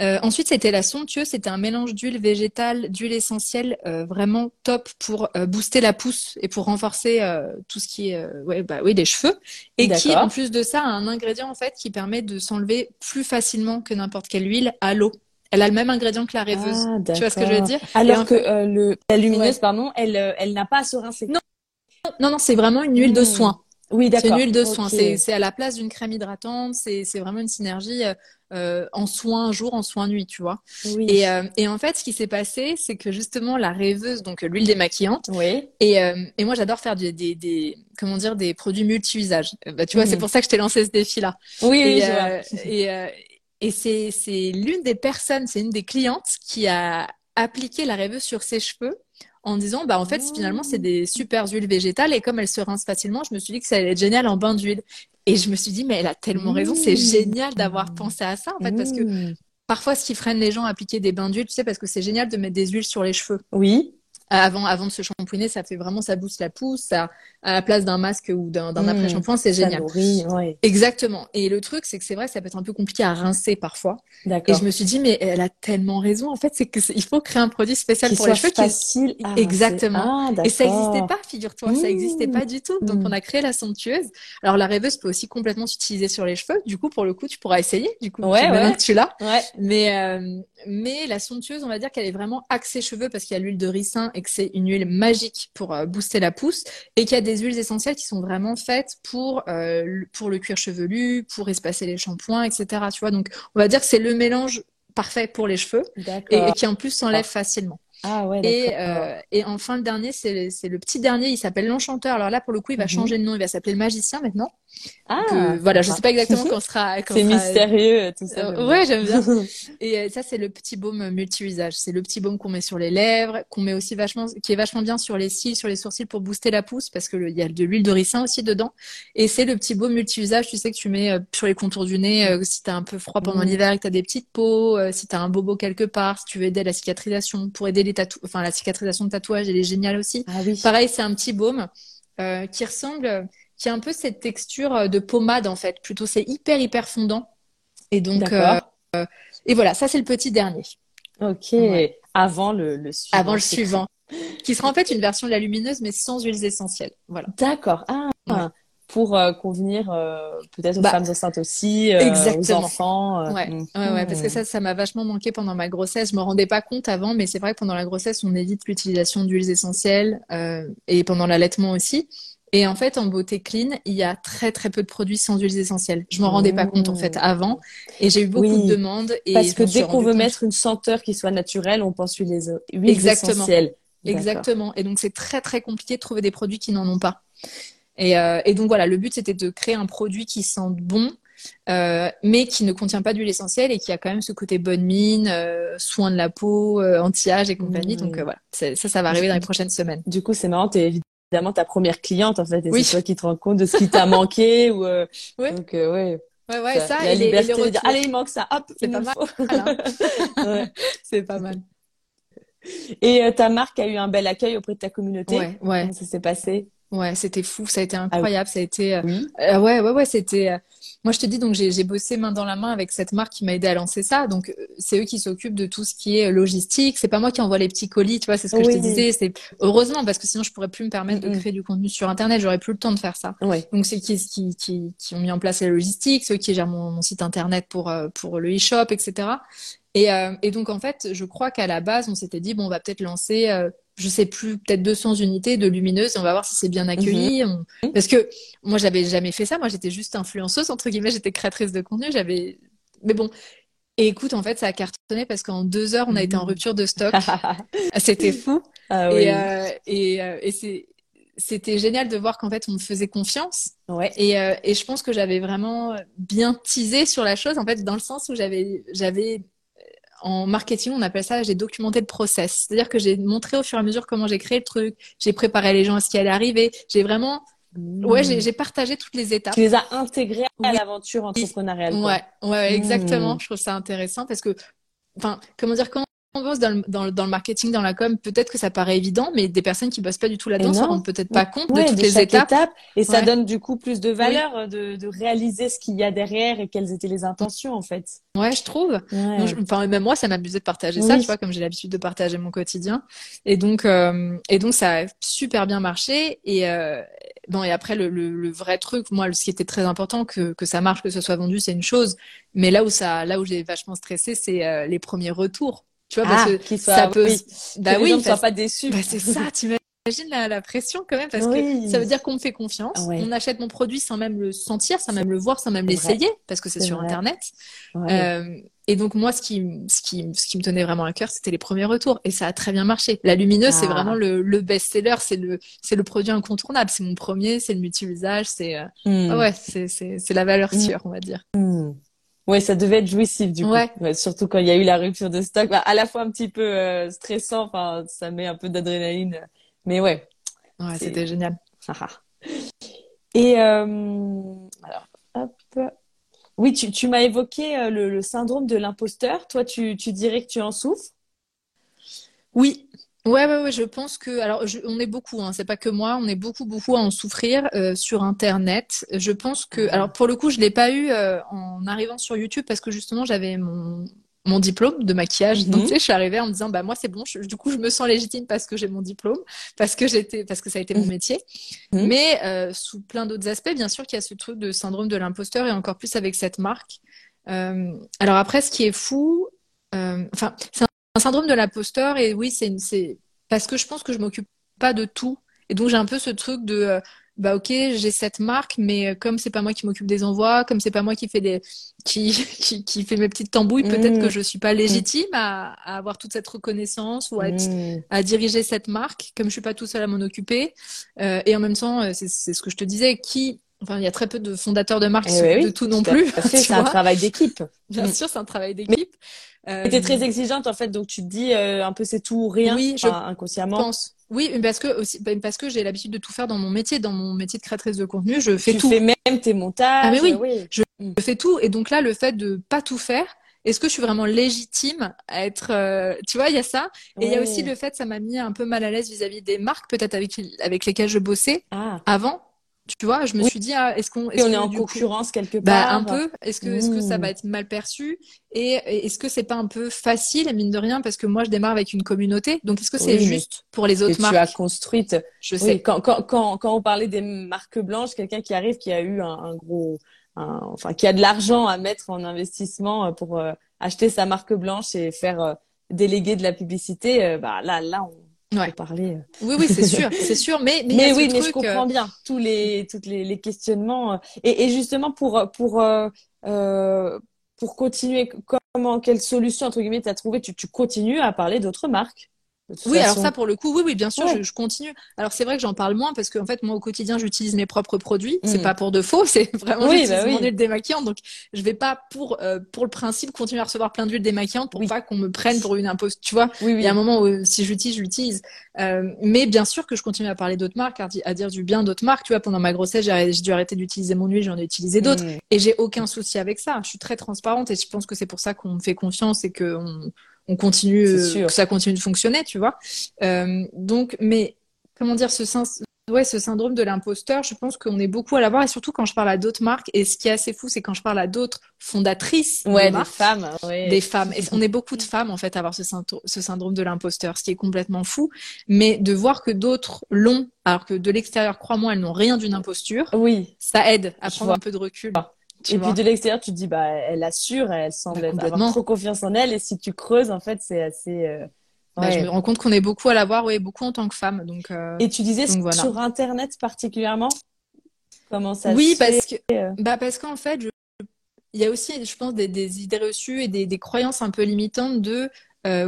Euh, ensuite, c'était la somptueuse, c'était un mélange d'huile végétale, d'huile essentielle, euh, vraiment top pour euh, booster la pousse et pour renforcer tout ce qui est, ouais, bah oui, les cheveux. Et qui, en plus de ça, a un ingrédient en fait qui permet de s'enlever plus facilement que n'importe quelle huile à l'eau. Elle a le même ingrédient que la rêveuse. Ah, tu vois ce que je veux d'accord. dire? Alors que euh, le, la lumineuse, Ouais. pardon, elle, euh, elle n'a pas à se rincer. Non, Non, non, c'est vraiment une huile de Mm. soin. Oui, C'est une d'accord. huile de soin. C'est, c'est à la place d'une crème hydratante. C'est, c'est vraiment une synergie euh, euh, en soin jour, en soin nuit, tu vois. Oui. Et, euh, et en fait, ce qui s'est passé, c'est que justement, la rêveuse, donc euh, l'huile démaquillante, Oui. et, euh, et moi, j'adore faire des, des, des, comment dire, des produits multi-usages. Bah, tu vois, Mhm. c'est pour ça que je t'ai lancé ce défi-là. Oui, oui, je vois. et, euh, et c'est, c'est l'une des personnes, c'est une des clientes qui a appliqué la rêveuse sur ses cheveux en disant, bah, en fait, Oh. finalement, c'est des super huiles végétales et comme elles se rincent facilement, je me suis dit que ça allait être génial en bain d'huile. Et je me suis dit, mais elle a tellement raison, c'est Mmh. génial d'avoir pensé à ça, en fait, parce que Mm. parfois, ce qui freine les gens à appliquer des bains d'huile, tu sais, parce que c'est génial de mettre des huiles sur les cheveux. Oui. Avant, avant de se shampooiner, ça fait vraiment, ça booste la pousse, ça, à la place d'un masque ou d'un, d'un Mm. après-shampoing, c'est génial. nourrit, ouais. Exactement. Et le truc, c'est que c'est vrai, ça peut être un peu compliqué à rincer parfois. Et je me suis dit, mais elle a tellement raison. En fait, c'est que c'est- il faut créer un produit spécial Qui pour les cheveux qui facile à Exactement. rincer. Ah, et ça n'existait pas, figure-toi, ça n'existait Mmh. pas du tout. Donc, Mmh. on a créé la somptueuse. Alors, la rêveuse peut aussi complètement s'utiliser sur les cheveux. Du coup, pour le coup, tu pourras essayer. Du coup, Ouais, tu l'as. Ouais. Mais, euh, mais la somptueuse, on va dire qu'elle est vraiment axée cheveux parce qu'il y a l'huile de ricin et que c'est une huile magique pour euh, booster la pousse et qu'il y a des huiles essentielles qui sont vraiment faites pour, euh, le- pour le cuir chevelu, pour espacer les shampoings, etc. Tu vois, donc on va dire que c'est le mélange parfait pour les cheveux et, qui en plus s'enlève facilement. Ah ouais, Et, euh, et enfin, le dernier, c'est c'est le petit dernier, il s'appelle l'Enchanteur. Alors là, pour le coup, il va Mhm. changer de nom, il va s'appeler le Magicien maintenant. Ah, Que- voilà, je sympa. sais pas exactement quand sera. quand C'est sera- mystérieux, tout ça. Euh, j'aime ouais, bien. j'aime bien. Et euh, ça, c'est le petit baume multi-usage. C'est le petit baume qu'on met sur les lèvres, qu'on met aussi vachement, qui est vachement bien sur les cils, sur les sourcils pour booster la pousse, parce que le- il y a de l'huile de ricin aussi dedans. Et c'est le petit baume multi-usage, tu sais, que tu mets euh, sur les contours du nez, euh, si t'as un peu froid pendant Mm. l'hiver et que t'as des petites peaux, euh, si t'as un bobo quelque part, si tu veux aider à la cicatrisation, pour aider les tatou, enfin, la cicatrisation de tatouage, elle est géniale aussi. Ah oui. Pareil, c'est un petit baume euh, qui ressemble, qui a un peu cette texture euh, de pommade en fait. Plutôt, c'est hyper hyper fondant. Et donc, D'accord. euh, et voilà, ça c'est le petit dernier. Ok. Ouais. Avant le, le suivant. Avant le suivant, qui sera en fait une version de la lumineuse mais sans huiles essentielles. Voilà. D'accord. Ah, Ouais. pour euh, convenir euh, peut-être aux Bah, femmes enceintes aussi, euh, exactement. aux enfants. euh, Ouais, mm. ouais, ouais, parce que ça, ça m'a vachement manqué pendant ma grossesse. Je me rendais pas compte avant, mais c'est vrai que pendant la grossesse, on évite l'utilisation d'huiles essentielles euh, et pendant l'allaitement aussi. Et en fait, en beauté clean, il y a très très peu de produits sans huiles essentielles. Je m'en rendais pas compte en fait avant, et j'ai eu beaucoup Oui. de demandes. Et Parce que dès qu'on veut compte. mettre une senteur qui soit naturelle, on pense huiles, huiles Exactement. essentielles. Exactement. Et donc, c'est très, très compliqué de trouver des produits qui n'en ont pas. Et, euh, et donc, voilà, le but, c'était de créer un produit qui sente bon, euh, mais qui ne contient pas d'huile essentielle et qui a quand même ce côté bonne mine, euh, soin de la peau, anti-âge et compagnie. Donc Mmh. voilà, ça, ça, ça va arriver dans les prochaines semaines. Du coup, c'est marrant, t'es évidemment ta première cliente, en fait, et Oui. c'est toi qui te rends compte de ce qui t'a manqué, ou, euh, Ouais. donc, euh, ouais. Ouais, ouais, ça, la et les, et les liberté de dire, allez, il manque ça, hop, C'est pas nous mal. Ouais. C'est pas mal. Et euh, ta marque a eu un bel accueil auprès de ta communauté? Ouais, ouais, Comment ça s'est passé? Ouais, c'était fou, ça a été incroyable, ça a été. euh, Oui. Euh, ouais, ouais, ouais, c'était. euh, Moi, je te dis, donc, j'ai bossé main dans la main avec cette marque qui m'a aidé à lancer ça. Donc, c'est eux qui s'occupent de tout ce qui est logistique. C'est pas moi qui envoie les petits colis, tu vois, c'est ce que je te Oui. disais. C'est heureusement, parce que sinon, je pourrais plus me permettre de créer du contenu sur Internet. J'aurais plus le temps de faire ça. Ouais. Donc, c'est qui, qui, qui, qui ont mis en place la logistique, ceux qui gèrent mon, mon site Internet pour, pour le e-shop, etc. Et, euh, et donc, en fait, je crois qu'à la base, on s'était dit, bon, on va peut-être lancer, euh, je sais plus, peut-être 200 unités de lumineuses on va voir si c'est bien accueilli. On- Parce que moi, j'avais jamais fait ça. Moi, j'étais juste influenceuse, entre guillemets, j'étais créatrice de contenu. J'avais, mais bon. Et écoute, en fait, ça a cartonné parce qu'en deux heures, on a été en Mhm. rupture de stock. C'était fou. Ah oui. Et, euh, et, euh, et c'était génial de voir qu'en fait, on me faisait confiance. Ouais. Et, euh, et je pense que j'avais vraiment bien teasé sur la chose, en fait, dans le sens où j'avais, j'avais, en marketing, on appelle ça, j'ai documenté le process. C'est-à-dire que j'ai montré au fur et à mesure comment j'ai créé le truc, j'ai préparé les gens à ce qui allait arriver, j'ai vraiment, ouais, j'ai, partagé toutes les étapes. Tu les as intégrés à Oui. l'aventure entrepreneuriale. quoi. Ouais, ouais, exactement. Mm. Je trouve ça intéressant parce que, enfin, comment dire, quand on bosse dans le, dans, le, dans le marketing, dans la com, peut-être que ça paraît évident, mais des personnes qui bossent pas du tout là-dedans Et se non. rendent peut-être pas compte Ouais, de toutes de les étapes. étape. Et ça donne du coup plus de valeur euh, de, de réaliser ce qu'il y a derrière et quelles étaient les intentions en fait. Ouais, je trouve. Ouais. Donc, je- Enfin, même moi, ça m'amusait de partager ça, tu vois, comme j'ai l'habitude de partager mon quotidien. Et donc, euh, et donc, ça a super bien marché. Et euh, bon, et après, le, le, le vrai truc, moi, ce qui était très important, que, que ça marche, que ce soit vendu, c'est une chose. Mais là où ça, là où j'ai vachement stressé, c'est euh, les premiers retours. Tu vois, parce Ah, que soit, ça peut. oui, Bah que les oui, gens ne soient pas déçus. bah, c'est ça, t'imagines la, la pression quand même, parce Oui. que ça veut dire qu'on me fait confiance, Ouais. on achète mon produit sans même le sentir, sans même le voir, sans même l'essayer, parce que c'est sur vrai. Internet. Ouais. Euh, et donc moi, ce qui, ce qui, ce qui me tenait vraiment à cœur, c'était les premiers retours, et ça a très bien marché. La lumineuse, c'est Ah. vraiment le, le best-seller, c'est le, c'est le produit incontournable, c'est mon premier, c'est le multi-usage, c'est, euh, Hmm. ah ouais, c'est, c'est, la valeur Mm. sûre, on va dire. Hmm. Ouais, ça devait être jouissif du coup. Ouais. surtout quand il y a eu la rupture de stock, bah, à la fois un petit peu euh, stressant, enfin ça met un peu d'adrénaline, mais ouais. Ouais, c'était génial. Et euh, alors, hop. Oui, tu, tu m'as évoqué euh, le, le syndrome de l'imposteur. Toi, tu, tu dirais que tu en souffres? Oui. Ouais, ouais, ouais, je pense que, alors, je- on est beaucoup, hein, c'est pas que moi, on est beaucoup, beaucoup à en souffrir euh, sur Internet. Je pense que, alors, pour le coup, je l'ai pas eu euh, en arrivant sur YouTube parce que justement, j'avais mon, mon diplôme de maquillage. Donc, Mhm. tu sais, je suis arrivée en me disant, bah, moi, c'est bon, je- du coup, je me sens légitime parce que j'ai mon diplôme, parce que j'étais, parce que ça a été mon Mhm. métier. Mhm. Mais euh, sous plein d'autres aspects, bien sûr qu'il y a ce truc de syndrome de l'imposteur et encore plus avec cette marque. Euh, alors après, ce qui est fou, euh, enfin, c'est un syndrome de l'imposteur et oui, c'est une- c'est parce que je pense que je m'occupe pas de tout et donc j'ai un peu ce truc de euh, bah ok, j'ai cette marque, mais euh, comme c'est pas moi qui m'occupe des envois, comme c'est pas moi qui fait des qui qui, qui fait mes petites tambouilles, peut-être Mm. que je suis pas légitime à, à avoir toute cette reconnaissance ou à être Hmm. à diriger cette marque, comme je suis pas tout seul à m'en occuper. Euh, et en même temps, euh, c'est c'est ce que je te disais, qui, enfin, il y a très peu de fondateurs de marques Eh oui, oui, de tout non tout plus, tu c'est un travail d'équipe. Bien Mm. sûr, c'est un travail d'équipe. Euh, Tu es très exigeante en fait, donc tu te dis euh, un peu c'est tout ou rien, Oui, je inconsciemment. pense. Oui, mais parce que aussi, bah, parce que j'ai l'habitude de tout faire dans mon métier, dans mon métier de créatrice de contenu, je fais Tu tout. fais même tes montages. Ah, mais oui. oui. Je fais tout. Et donc là, le fait de pas tout faire, est-ce que je suis vraiment légitime à être, euh, tu vois, il y a ça. Et il y a aussi le fait, ça m'a mis un peu mal à l'aise vis-à-vis des marques, peut-être avec, avec lesquelles je bossais Ah, avant. Tu vois, je me Oui. suis dit, ah, est-ce qu'on, est-ce on est en coup- concurrence quelque Bah, part. un peu. Est-ce que, est-ce que ça Mm. va être mal perçu? Et est-ce que c'est pas un peu facile, mine de rien, parce que moi, je démarre avec une communauté. Donc, est-ce que c'est Oui, juste pour les que autres tu marques? as construite. Je Oui, sais. quand, quand, quand, quand on parlait des marques blanches, quelqu'un qui arrive, qui a eu un, un gros, un- enfin, qui a de l'argent à mettre en investissement euh, pour euh, acheter sa marque blanche et faire euh, déléguer de la publicité, euh, bah là, là, on Ouais. parler. euh. Oui, oui, c'est sûr, c'est sûr. Mais, mais Mais oui, mais je comprends euh, bien tous les, toutes les, les questionnements. euh, Et, et justement, pour, pour, euh, pour continuer, comment, quelle solution, entre guillemets, tu as trouvé? Tu, tu continues à parler d'autres marques. Oui, alors ça pour le coup, oui, oui, bien sûr, je, continue. Alors c'est vrai que j'en parle moins parce qu'en fait moi au quotidien j'utilise mes propres produits. C'est mm. pas pour de faux, c'est vraiment oui, bah mon huile démaquillante. Donc je vais pas pour euh, pour le principe continuer à recevoir plein d'huile démaquillante pour pas qu'on me prenne pour une imposte. Tu vois, il y a un moment où si j'utilise, j'utilise. Euh, mais bien sûr que je continue à parler d'autres marques, à dire du bien d'autres marques. Tu vois, pendant ma grossesse, j'ai dû arrêter d'utiliser mon huile, j'en ai utilisé d'autres, mm. et j'ai aucun souci avec ça. Je suis très transparente et je pense que c'est pour ça qu'on me fait confiance et que on on continue, euh, que ça continue de fonctionner, tu vois. Euh, donc, mais comment dire, ce, ouais, ce syndrome de l'imposteur, je pense qu'on est beaucoup à l'avoir, et surtout quand je parle à d'autres marques. Et ce qui est assez fou, c'est quand je parle à d'autres fondatrices ouais, des femmes, des femmes. Et on est beaucoup de femmes en fait à avoir ce, ce syndrome de l'imposteur, ce qui est complètement fou. Mais de voir que d'autres l'ont, alors que de l'extérieur, crois-moi, elles n'ont rien d'une imposture. Oui. Ça aide à prendre un peu de recul et puis de l'extérieur, tu te dis, bah, elle assure, elle semble bah, avoir trop confiance en elle. Et si tu creuses, en fait, c'est assez. Euh, bah, je me rends compte qu'on est beaucoup à l'avoir, oui, beaucoup en tant que femme. Donc, euh, Et tu disais sur Internet particulièrement Comment ça Oui, parce que, euh bah, parce qu'en fait, il y a aussi, je pense, des, idées reçues et des, croyances un peu limitantes de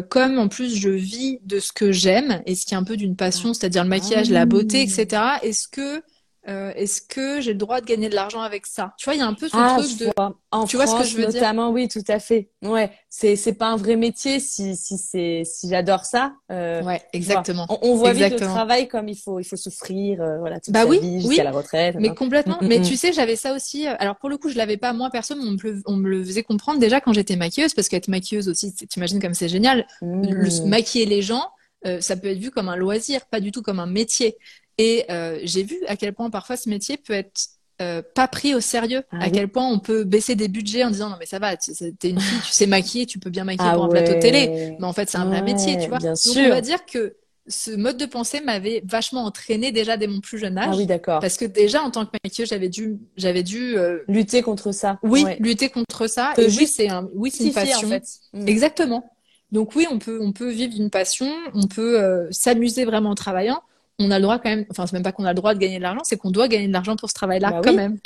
comme en plus je vis de ce que j'aime et ce qui est un peu d'une passion, ah. c'est-à-dire le maquillage, la beauté, etc. Est-ce que euh, est-ce que j'ai le droit de gagner de l'argent avec ça? Tu vois, il y a un peu ce ah, truc de. En tu vois ce que je veux notamment, oui, tout à fait. Ouais, c'est c'est pas un vrai métier si si c'est si j'adore ça. Euh, ouais, exactement. On, voit vite le travail comme il faut il faut souffrir, euh, voilà, toute bah oui, vie jusqu'à la retraite. Mais complètement. Mm, mm, mais mm. tu sais, j'avais ça aussi. Euh, alors pour le coup, je l'avais pas moi personne, on me, on me le faisait comprendre déjà quand j'étais maquilleuse, parce qu'être maquilleuse aussi, t'imagines comme c'est génial. maquiller les gens. Euh, ça peut être vu comme un loisir, pas du tout comme un métier. Et euh, j'ai vu à quel point parfois ce métier peut être euh, pas pris au sérieux, ah à quel point on peut baisser des budgets en disant non mais ça va, t'es une fille, tu sais maquiller, tu peux bien maquiller ah pour un plateau télé, mais en fait c'est un vrai métier, tu vois. Donc on va dire que ce mode de pensée m'avait vachement entraîné déjà dès mon plus jeune âge. Ah oui, d'accord. Parce que déjà en tant que maquilleuse, j'avais dû, j'avais dû euh, lutter contre ça. Oui, lutter contre ça. et oui, c'est un, oui, c'est une passion. En fait. Mm. Exactement. Donc oui, on peut, on peut vivre d'une passion, on peut euh, s'amuser vraiment en travaillant on a le droit quand même, enfin, c'est même pas qu'on a le droit de gagner de l'argent, c'est qu'on doit gagner de l'argent pour ce travail-là bah quand même.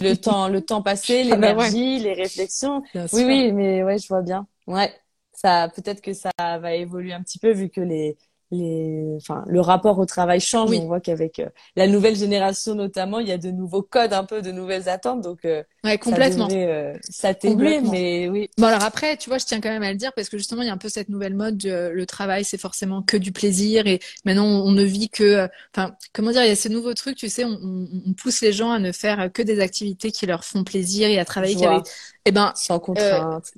le temps, le temps passé, ah bah l'énergie, les réflexions. oui, oui, mais ouais, je vois bien. Ouais. Ça, peut-être que ça va évoluer un petit peu vu que les, les, enfin, le rapport au travail change. On voit qu'avec euh, la nouvelle génération notamment, il y a de nouveaux codes, un peu de nouvelles attentes. Donc, euh, ouais, complètement. Ça, devrait, euh, mais oui. Bon alors après, tu vois, je tiens quand même à le dire parce que justement, il y a un peu cette nouvelle mode. le travail, c'est forcément que du plaisir et maintenant, on ne vit que, enfin, comment dire, il y a ce nouveau truc, tu sais, on, on, pousse les gens à ne faire que des activités qui leur font plaisir et à travailler qu'avec, eh ben, sans contrainte.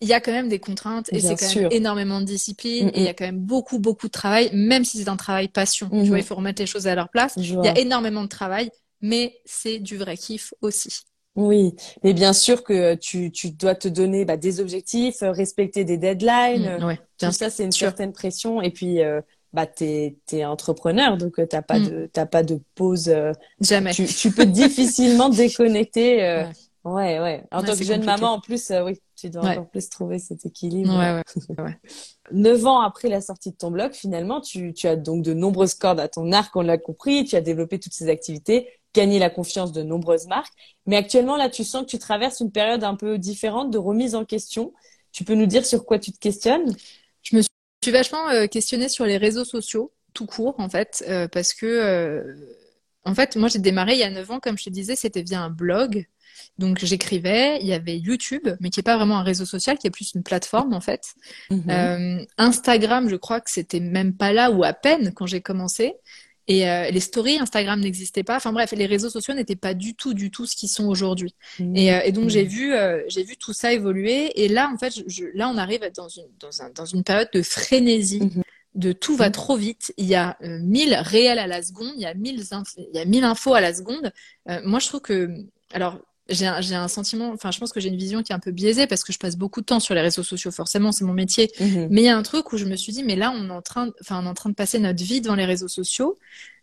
Mm il y a quand même des contraintes et c'est quand même énormément de discipline et il y a quand même beaucoup beaucoup de travail même si c'est un travail passion tu vois il faut remettre les choses à leur place il y a énormément de travail mais c'est du vrai kiff aussi oui, mais bien sûr que tu, tu dois te donner bah, des objectifs, respecter des deadlines. Mmh, tout ça, c'est une certaine pression. Et puis, euh, bah, t'es es entrepreneur, donc euh, t'as pas de t'as pas de pause. Euh, Jamais. Tu, tu peux difficilement déconnecter. Euh, ouais. ouais, En tant que jeune maman, en plus, oui, tu dois encore plus trouver cet équilibre. Ouais, Neuf ans après la sortie de ton blog, finalement, tu, tu as donc de nombreuses cordes à ton arc, on l'a compris. Tu as développé toutes ces activités, gagné la confiance de nombreuses marques. Mais actuellement, là, tu sens que tu traverses une période un peu différente de remise en question. Tu peux nous dire sur quoi tu te questionnes? Je me suis vachement euh, questionnée sur les réseaux sociaux, tout court, en fait, euh, parce que, euh, en fait, moi, j'ai démarré il y a neuf ans, comme je te disais, c'était via un blog. Donc j'écrivais, il y avait YouTube, mais qui n'est pas vraiment un réseau social, qui est plus une plateforme en fait. Mhm. Euh, Instagram, je crois que c'était même pas là ou à peine quand j'ai commencé. Et euh, les stories Instagram n'existaient pas. Enfin bref, les réseaux sociaux n'étaient pas du tout, du tout ce qu'ils sont aujourd'hui. Mhm. Et, euh, et, donc j'ai mhm. vu, j'ai vu tout ça évoluer. Et là, en fait, je, là, on arrive dans une, dans, un, dans une période de frénésie. de tout va trop vite. Il y a 1000 réels à la seconde, il y a 1000 il y a 1000 infos à la seconde. moi, je trouve que alors j'ai un, un, sentiment, enfin, je pense que j'ai une vision qui est un peu biaisée parce que je passe beaucoup de temps sur les réseaux sociaux, forcément, c'est mon métier. Mhm. Mais il y a un truc où je me suis dit, mais là, on est en train, enfin, on est en train de passer notre vie devant les réseaux sociaux.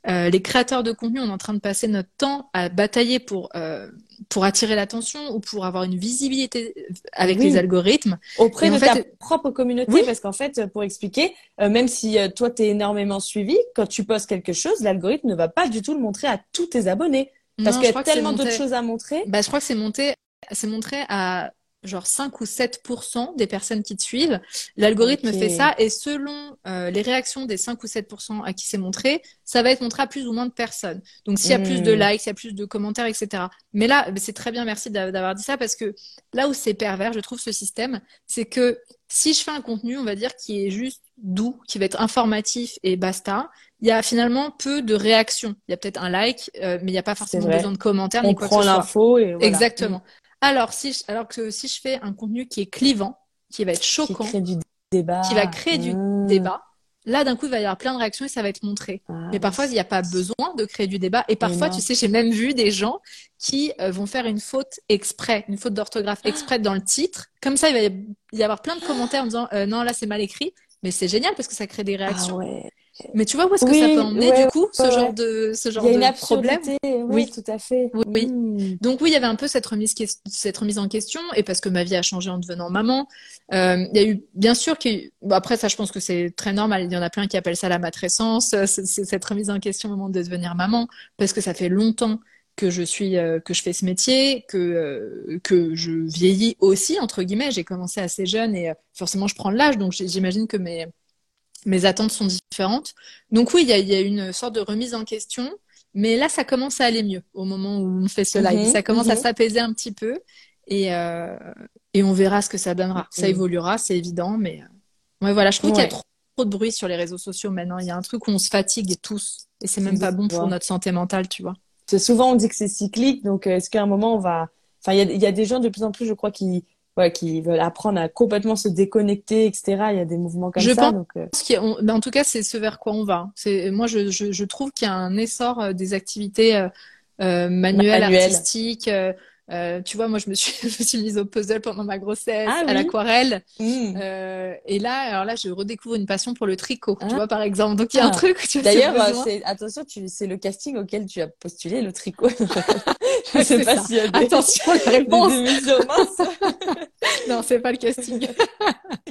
Euh, les créateurs de contenu, on est en train de passer notre temps à batailler pour euh, pour attirer l'attention ou pour avoir une visibilité avec les algorithmes auprès de ta propre communauté, parce qu'en fait, pour expliquer, euh, même si euh, toi t'es énormément suivi, quand tu postes quelque chose, l'algorithme ne va pas du tout le montrer à tous tes abonnés. Parce qu'il y a tellement d'autres choses à montrer. Bah, je crois que c'est monté, c'est montré à genre 5 ou 7% des personnes qui te suivent. L'algorithme fait ça et selon euh, les réactions des 5 ou 7% à qui c'est montré, ça va être montré à plus ou moins de personnes. Donc s'il y a plus de Mm. likes, s'il y a plus de commentaires, etc. Mais là, c'est très bien, merci d'a- d'avoir dit ça parce que là où c'est pervers, je trouve ce système, c'est que si je fais un contenu, on va dire, qui est juste doux, qui va être informatif et basta, il y a finalement peu de réactions. Il y a peut-être un like, euh, mais il n'y a pas forcément besoin de commentaires On ni quoi que prend ce soit. l'info et voilà. Exactement. Alors, si je- alors que si je fais un contenu qui est clivant, qui va être Qui choquant, crée du débat. qui va créer du Mm. débat, là, d'un coup, il va y avoir plein de réactions et ça va être montré. Ah, Mais parfois, il n'y a pas besoin de créer du débat. Et parfois, tu sais, j'ai même vu des gens qui euh, vont faire une faute exprès, une faute d'orthographe exprès dans le titre. Comme ça, il va y avoir plein de commentaires en disant euh, non, là, c'est mal écrit. Mais c'est génial parce que ça crée des Ah réactions. ouais. Mais tu vois où est-ce que ça peut emmener ouais, du coup, ce ouais, genre de, ce Il genre y a une de problème? absurdité. Oui, tout à fait. Oui, oui. Mm. Donc oui, il y avait un peu cette remise, cette remise en question, et parce que ma vie a changé en devenant maman, euh, il y a eu, bien sûr, eu- bon, après ça, je pense que c'est très normal. Il y en a plein qui appellent ça la matrescence, euh, c'est c'est cette remise en question au moment de devenir maman, parce que ça fait longtemps que je suis, euh, que je fais ce métier, que euh, que je vieillis aussi entre guillemets. J'ai commencé assez jeune et euh, forcément je prends de l'âge, donc j'imagine que mes mes attentes sont différentes. Donc oui, il y a, il y a une sorte de remise en question. Mais là, ça commence à aller mieux au moment où on fait ce live. Mhm, Ça commence à mhm. s'apaiser un petit peu et, euh, et on verra ce que ça donnera. Ça Mhm. évoluera, c'est évident, mais euh, ouais, voilà, je trouve qu'il y a trop, trop de bruit sur les réseaux sociaux maintenant. Il y a un truc où on se fatigue tous et c'est même pas bon pour notre santé mentale, tu vois. Souvent on dit que c'est cyclique, donc euh, est-ce qu'à un moment on va. Enfin, il y a, il y a des gens de plus en plus, je crois, qui, ouais, qui veulent apprendre à complètement se déconnecter, etc. Il y a des mouvements comme Je ça. pense- Donc, euh, a- on- ben, en tout cas, c'est ce vers quoi on va. C'est, moi, je, je, je trouve qu'il y a un essor euh, des activités euh, manuelles, Manuelles. artistiques. Euh, tu vois, moi, je me suis, je me suis mise au puzzle pendant ma grossesse, Ah à oui. l'aquarelle. mm. Euh, et là, alors là, je redécouvre une passion pour le tricot, Ah. tu vois, par exemple. Donc, il y a un Ah. truc D'ailleurs, euh, attention, tu c'est le casting auquel tu as postulé, le tricot. je sais pas ça. s'il y a des, Attention, la des réponse. émissions minces. Non, c'est pas le casting.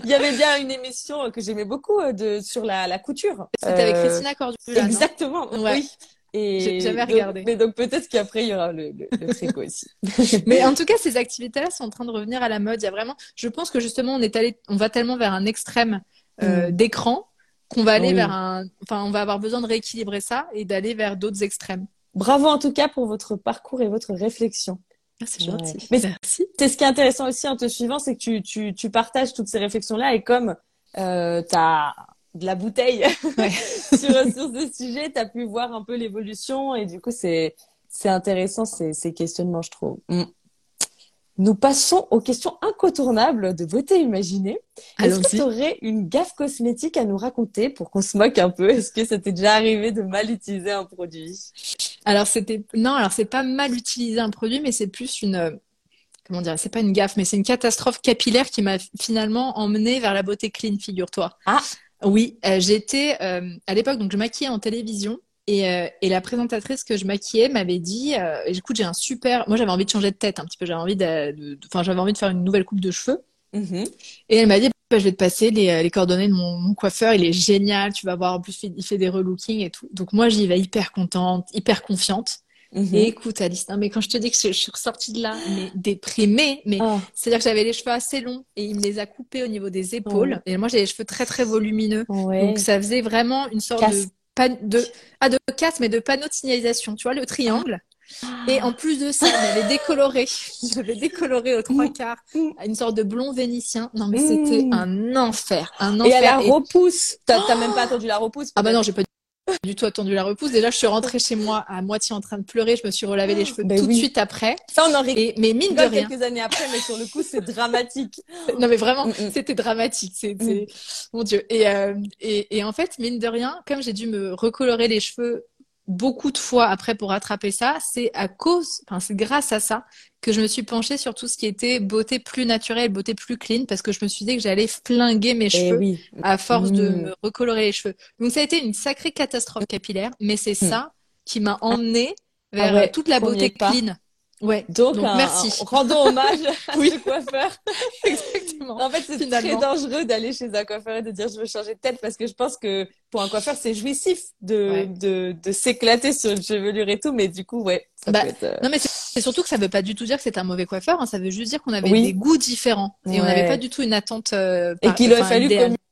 Il y avait bien une émission que j'aimais beaucoup euh, de sur la, la couture. C'était avec Euh, Christina Cordula, Exactement. Ouais. Oui. Et J'ai jamais donc- regardé. mais donc peut-être qu'après il y aura le, le, le tricot aussi. Mais en tout cas, ces activités-là sont en train de revenir à la mode. Il y a vraiment, je pense que justement, on est allé, on va tellement vers un extrême euh, Mm. d'écran qu'on va aller Oui. vers un, enfin, on va avoir besoin de rééquilibrer ça et d'aller vers d'autres extrêmes. Bravo en tout cas pour votre parcours et votre réflexion. Ah, c'est Ouais. gentil. Mais- Merci. C'est ce qui est intéressant aussi en te suivant, c'est que tu, tu, tu partages toutes ces réflexions-là et comme euh, tu as de la bouteille Ouais. sur, sur ce sujet, tu as pu voir un peu l'évolution et du coup, c'est intéressant ces, ces questionnements, je trouve. Mm. Nous passons aux questions incontournables de beauté imaginée. Est-ce que tu aurais une gaffe cosmétique à nous raconter pour qu'on se moque un peu? Est-ce que ça t'est déjà arrivé de mal utiliser un produit? Alors c'était, non, alors c'est pas mal utiliser un produit, mais c'est plus une, comment dire, c'est pas une gaffe, mais c'est une catastrophe capillaire qui m'a finalement emmenée vers la beauté clean, figure-toi. Ah. Oui, euh, j'étais euh, à l'époque, donc je maquillais en télévision. Et, euh, et la présentatrice que je maquillais m'avait dit, euh, écoute, j'ai un super, moi j'avais envie de changer de tête un petit peu, j'avais envie de, enfin j'avais envie de faire une nouvelle coupe de cheveux. Mhm. Et elle m'a dit, bah, je vais te passer les, euh, les coordonnées de mon, mon coiffeur, il est génial, tu vas voir, en plus il fait des relookings et tout. Donc moi j'y vais hyper contente, hyper confiante. Mhm. Et écoute, Alice, non, mais quand je te dis que je, je suis ressortie de là, mais déprimée, mais Oh. c'est-à-dire que j'avais les cheveux assez longs et il me les a coupés au niveau des épaules. Et moi, j'ai les cheveux très, très volumineux. Ouais. Donc, ça faisait vraiment une sorte Casse. de, pan- de, ah, de casse, mais de panneau de signalisation. Tu vois, le triangle. Et en plus de ça, il m'avait décoloré. Je l'avais décoloré aux trois quarts à une sorte de blond vénitien. Non, mais c'était Mm. un enfer, un Et à la enfer. Repousse. T'as même pas attendu la repousse. Ah bah non, j'ai pas du tout attendu la repousse. Déjà, je suis rentrée chez moi à moitié en train de pleurer. Je me suis relavé les cheveux Ben tout de suite après. Ça, on en rigole Et, mais mine de rien, quelques années après, mais sur le coup, c'est dramatique. non mais vraiment, Mm, mm. c'était dramatique. C'était, mon Dieu. Et, euh, et, et en fait, mine de rien, comme j'ai dû me recolorer les cheveux beaucoup de fois après pour rattraper ça, c'est à cause, enfin, c'est grâce à ça que je me suis penchée sur tout ce qui était beauté plus naturelle, beauté plus clean, parce que je me suis dit que j'allais flinguer mes Et cheveux oui. à force de Mm. me recolorer les cheveux. Donc ça a été une sacrée catastrophe capillaire, mais c'est Mm. ça qui m'a emmenée vers Ah ouais, toute la beauté pas. clean. Ouais. Donc, Donc, un- merci. un- rendons hommage à Oui. ce coiffeur. Exactement. En fait, c'est très dangereux d'aller chez un coiffeur et de dire je veux changer de tête parce que je pense que pour un coiffeur, c'est jouissif de, Ouais. de, de s'éclater sur une chevelure et tout. Mais du coup, ouais, ça Bah, peut être. euh, Non, mais c'est surtout que ça veut pas du tout dire que c'est un mauvais coiffeur. hein. Ça veut juste dire qu'on avait Oui. des goûts différents et on n'avait pas du tout une attente. euh, Et par- qu'il aurait fallu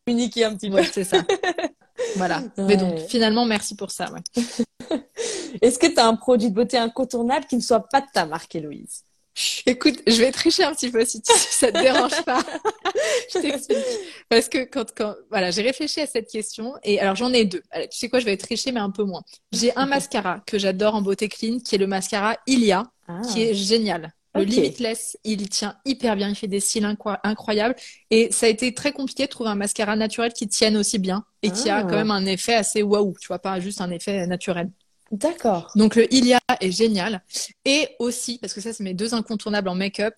communiquer un petit peu. Ouais, c'est ça. Voilà. Mais donc, finalement, merci pour ça. Ouais. Est-ce que tu as un produit de beauté incontournable qui ne soit pas de ta marque, Héloïse? Écoute, je vais tricher un petit peu si, tu- si ça te dérange pas. je t'explique. Parce que quand, quand, voilà, j'ai réfléchi à cette question et alors j'en ai deux. Tu sais quoi, je vais tricher mais un peu moins. J'ai un mascara que j'adore en beauté clean qui est le mascara Ilia, qui est génial. Le. Limitless, il tient hyper bien, il fait des cils incro- incroyables et ça a été très compliqué de trouver un mascara naturel qui tienne aussi bien et qui a Ah. quand même un effet assez waouh, tu vois, pas juste un effet naturel. D'accord. Donc le Ilia est génial. Et aussi, parce que ça c'est mes deux incontournables en make-up,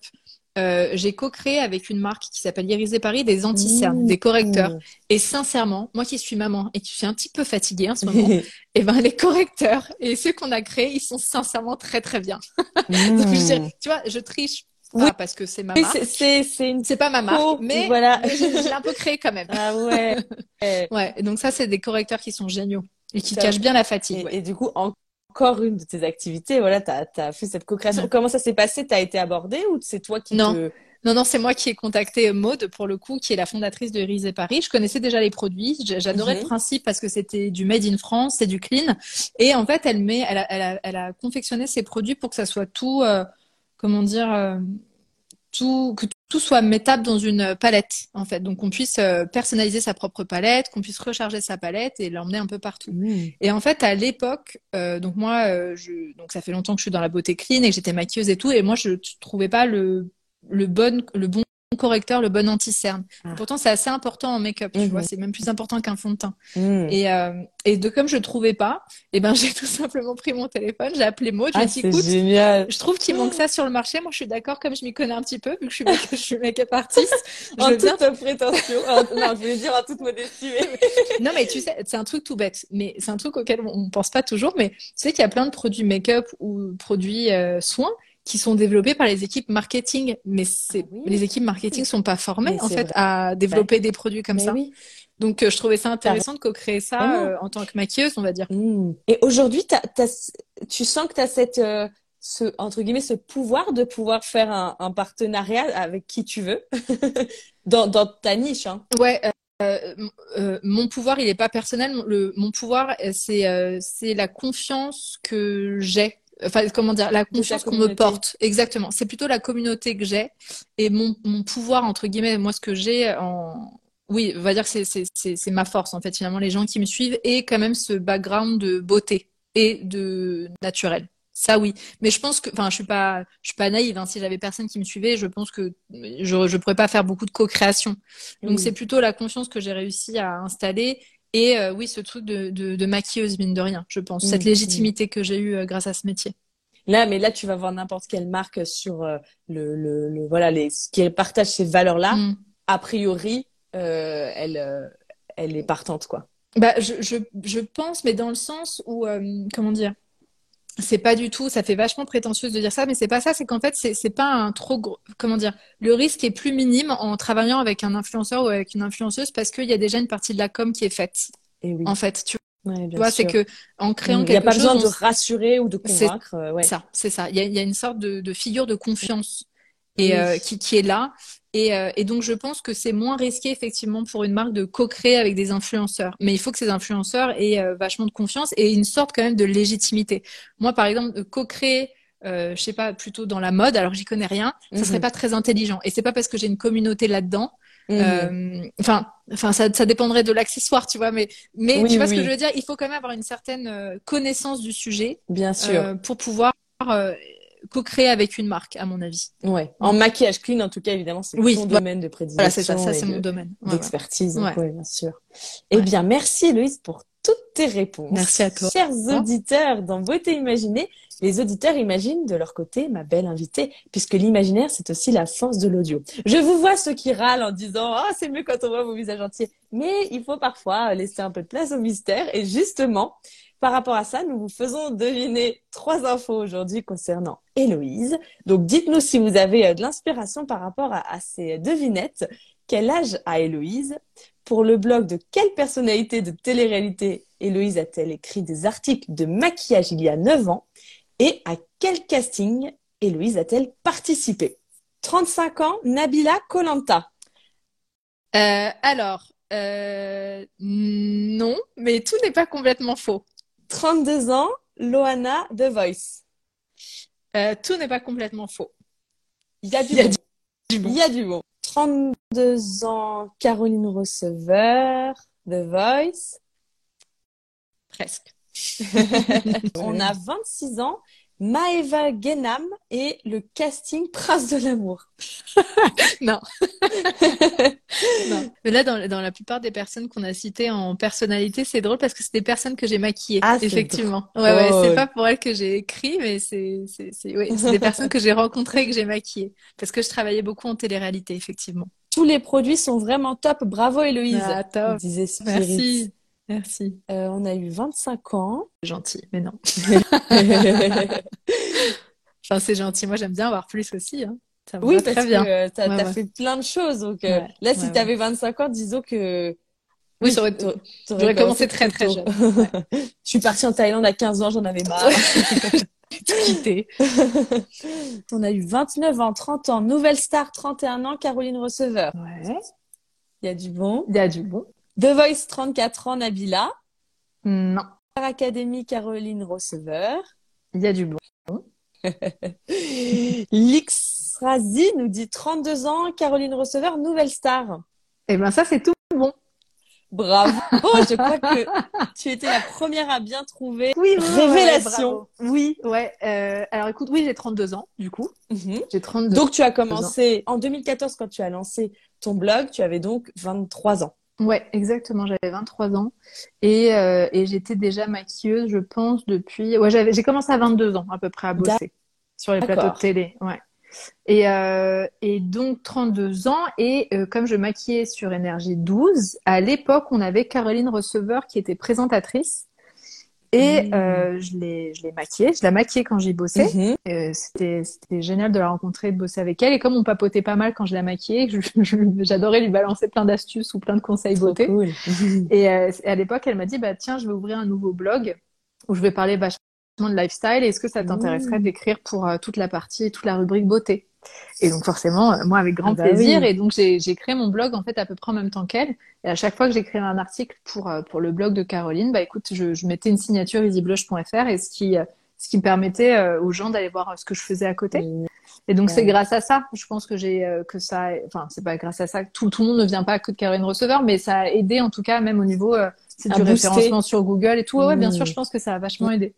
euh, j'ai co-créé avec une marque qui s'appelle Irisé Paris des anti-cernes, Mmh. des correcteurs. Et sincèrement, moi qui suis maman et qui suis un petit peu fatiguée en ce moment, et ben les correcteurs et ceux qu'on a créés, ils sont sincèrement très très bien. Donc, je dirais- tu vois, je triche pas Oui. parce que c'est ma marque. c'est- une. Pas ma marque, Oh, mais, voilà. mais je, je l'ai un peu créé quand même. Ah ouais. Et, Ouais, et donc ça c'est des correcteurs qui sont géniaux et qui Ça- cachent bien la fatigue. ouais. et du coup, encore une de tes activités, voilà, tu as, fait cette co-création. Comment ça s'est passé? Tu as été abordée ou c'est toi qui Non. te. Non, non, c'est moi qui ai contacté Maude, pour le coup, qui est la fondatrice de Iris et Paris. Je connaissais déjà les produits. J'adorais Mhm. le principe parce que c'était du made in France, c'est du clean. Et en fait, elle met, elle a, elle a, elle a confectionné ses produits pour que ça soit tout, euh, comment dire, euh, tout, que tout soit mettable dans une palette, en fait. Donc, qu'on puisse euh, personnaliser sa propre palette, qu'on puisse recharger sa palette et l'emmener un peu partout. Et en fait, à l'époque, euh, donc moi, euh, je, donc ça fait longtemps que je suis dans la beauté clean et que j'étais maquilleuse et tout, et moi, je trouvais pas le, le bon, le bon correcteur, le bon anti-cerne. Ah. Pourtant, c'est assez important en make-up, tu Mhm. vois, c'est même plus important qu'un fond de teint. Mm. Et, euh, et de comme je trouvais pas, et ben j'ai tout simplement pris mon téléphone, j'ai appelé Maud, je lui Ah, dit, c'est écoute, génial. je trouve qu'il manque ça sur le marché. Moi, je suis d'accord, comme je m'y connais un petit peu, vu que je suis make- je suis make-up artiste. Je En bien toute prétention. En- non, je voulais dire en toute modestie. mais- Non, mais tu sais, c'est un truc tout bête, mais c'est un truc auquel on ne pense pas toujours. Mais tu sais qu'il y a plein de produits make-up ou produits euh, soins qui sont développés par les équipes marketing. Mais c'est, Ah oui. les équipes marketing sont pas formées, Mais en fait, vrai. à développer des produits comme Mais ça. oui. Donc, euh, je trouvais ça intéressant de co-créer ça euh, en tant que maquilleuse, on va dire. Mm. Et aujourd'hui, tu sens que tu as cette, euh, ce, entre guillemets, ce pouvoir de pouvoir faire un, un partenariat avec qui tu veux dans, dans ta niche. Hein. Ouais. euh, euh, euh, mon pouvoir, il est pas personnel. Mon- Le, mon pouvoir, c'est euh, c'est la confiance que j'ai. Enfin, comment dire, la confiance qu'on me porte. Exactement. C'est plutôt la communauté que j'ai et mon, mon pouvoir, entre guillemets, moi, ce que j'ai en. Oui, on va dire que c'est ma force, en fait, finalement, les gens qui me suivent et quand même ce background de beauté et de naturel. Ça, oui. Mais je pense que, enfin, je suis pas, je suis pas naïve, hein. Si j'avais personne qui me suivait, je pense que je, je pourrais pas faire beaucoup de co-création. Donc, Oui. c'est plutôt la confiance que j'ai réussi à installer. Et euh, oui, ce truc de, de, de maquilleuse, mine de rien, je pense. Cette Mhm. légitimité que j'ai eue euh, grâce à ce métier. Là, mais là, tu vas voir n'importe quelle marque sur euh, le, le, le- voilà, les, ce qui partage ces valeurs-là. Mm. A priori, euh, elle, elle est partante, quoi. Bah, je, je, je pense, mais dans le sens où, euh, comment dire, c'est pas du tout, ça fait vachement prétentieuse de dire ça, mais c'est pas ça, c'est qu'en fait, c'est c'est pas un trop gros, comment dire, le risque est plus minime en travaillant avec un influenceur ou avec une influenceuse parce qu'il y a déjà une partie de la com qui est faite, Et oui. en fait. Tu Ouais, vois, c'est que en créant Il n'y a quelque pas chose, besoin de rassurer ou de C'est convaincre. euh, ouais. ça, c'est ça. Il y a, il y a une sorte de, de figure de confiance et Oui. euh, qui, qui est là. Et, euh, et donc, je pense que c'est moins risqué, effectivement, pour une marque de co-créer avec des influenceurs. Mais il faut que ces influenceurs aient euh, vachement de confiance et une sorte quand même de légitimité. Moi, par exemple, de co-créer, euh, je sais pas, plutôt dans la mode, alors j'y connais rien, ça serait Mhm. pas très intelligent. Et c'est pas parce que j'ai une communauté là-dedans. Mhm. euh, Enfin, ça, ça dépendrait de l'accessoire, tu vois. Mais, mais Oui, tu vois oui, ce que je veux dire? Il faut quand même avoir une certaine connaissance du sujet Bien sûr. euh, pour pouvoir co-créer avec une marque, à mon avis. Ouais. En maquillage clean, en tout cas, évidemment, c'est Oui, ton domaine de prédilection. Voilà, c'est ça, ça c'est de- mon domaine. Ouais, d'expertise. donc, Ouais. ouais, bien sûr. Eh bien, merci Héloïse pour toutes tes réponses. Merci à toi. Chers auditeurs dans Beauté Imaginée, les auditeurs imaginent de leur côté ma belle invitée, puisque l'imaginaire, c'est aussi la force de l'audio. Je vous vois ceux qui râlent en disant « Ah, c'est mieux quand on voit vos visages entiers ». Mais il faut parfois laisser un peu de place au mystère. Et justement, par rapport à ça, nous vous faisons deviner trois infos aujourd'hui concernant Héloïse. Donc, dites-nous si vous avez de l'inspiration par rapport à, ces devinettes. Quel âge a Héloïse? Pour le blog de quelle personnalité de télé-réalité Héloïse a-t-elle écrit des articles de maquillage il y a 9 ans? Et à quel casting Héloïse a-t-elle participé? 35 ans, Nabila Kolanta. Euh, alors, euh, non, mais tout n'est pas complètement faux. 32 ans, Loana The Voice. Euh, tout n'est pas complètement faux. Il y a du, bon. Il y a du bon. 32 ans, Caroline Receveur, The Voice. Presque. On a 26 ans, Maeva Genam et le casting Prince de l'amour. non. non. Mais là, dans, dans, la plupart des personnes qu'on a citées en personnalité, c'est drôle parce que c'est des personnes que j'ai maquillées. Ah, effectivement. Ouais, ouais, c'est pas pour elles que j'ai écrit, mais c'est, c'est, c'est, ouais, c'est des personnes que j'ai rencontrées et que j'ai maquillées. Parce que je travaillais beaucoup en télé-réalité, effectivement. Tous les produits sont vraiment top. Bravo, Héloïse. Ah, top. Disait Merci. Merci. Euh, on a eu 25 ans. Gentil, mais non. enfin, c'est gentil. Moi, j'aime bien avoir plus aussi. Hein. Ça me oui, va parce très bien. que euh, t'as Ouais, as ouais. fait plein de choses. Donc euh, là, si t'avais 25 ans, disons que Oui, j'aurais commencé très très, très tôt. Je suis partie en Thaïlande à 15 ans, j'en avais marre. quitté. On a eu 29 ans, 30 ans, Nouvelle Star, 31 ans, Caroline Receveur. Ouais. Il y a du bon. Il y a du bon. The Voice, 34 ans, Nabila. Non. Star Academy, Caroline Receveur. Il y a du bon. Lix Razi nous dit 32 ans, Caroline Receveur, Nouvelle Star. Eh ben, ça, c'est tout bon. Bravo, je crois que tu étais la première à bien trouver. Oui, Révélation. oui, ouais. euh, alors, écoute, oui, j'ai 32 ans, du coup. Mhm. J'ai 32 Donc tu as commencé en 2014 quand tu as lancé ton blog, tu avais donc 23 ans. Ouais, exactement. J'avais 23 ans et, euh, et j'étais déjà maquilleuse, je pense, depuis. Ouais, j'avais, j'ai commencé à 22 ans à peu près à bosser sur les plateaux de télé. Ouais. Et, euh, et donc 32 ans et euh, comme je maquillais sur Énergie 12, à l'époque, on avait Caroline Receveur qui était présentatrice et Mmh. euh, je l'ai, je l'ai maquillée. Je la maquillais quand j'y bossais. Mhm. Euh, c'était c'était génial de la rencontrer, de bosser avec elle. Et comme on papotait pas mal quand je la maquillais, j'adorais lui balancer plein d'astuces ou plein de conseils Trop beauté. cool. Et euh, à l'époque, elle m'a dit, bah tiens, je vais ouvrir un nouveau blog où je vais parler vachement de lifestyle. Est-ce que ça t'intéresserait Mmh. d'écrire pour euh, toute la partie, toute la rubrique beauté? Et donc forcément, euh, moi avec grand Ah bah plaisir. oui. Et donc j'ai créé mon blog en fait à peu près en même temps qu'elle. Et à chaque fois que j'écrivais un article pour euh, pour le blog de Caroline, bah écoute, je, je mettais une signature easyblush.fr et ce qui euh, ce qui me permettait aux gens d'aller voir ce que je faisais à côté. Et donc c'est grâce à ça, je pense que j'ai que ça, enfin c'est pas grâce à ça, tout tout le monde ne vient pas que de Caroline Receveur, mais ça a aidé en tout cas même au niveau euh, c'est du booster. référencement sur Google et tout. Ouais, bien sûr, je pense que ça a vachement aidé.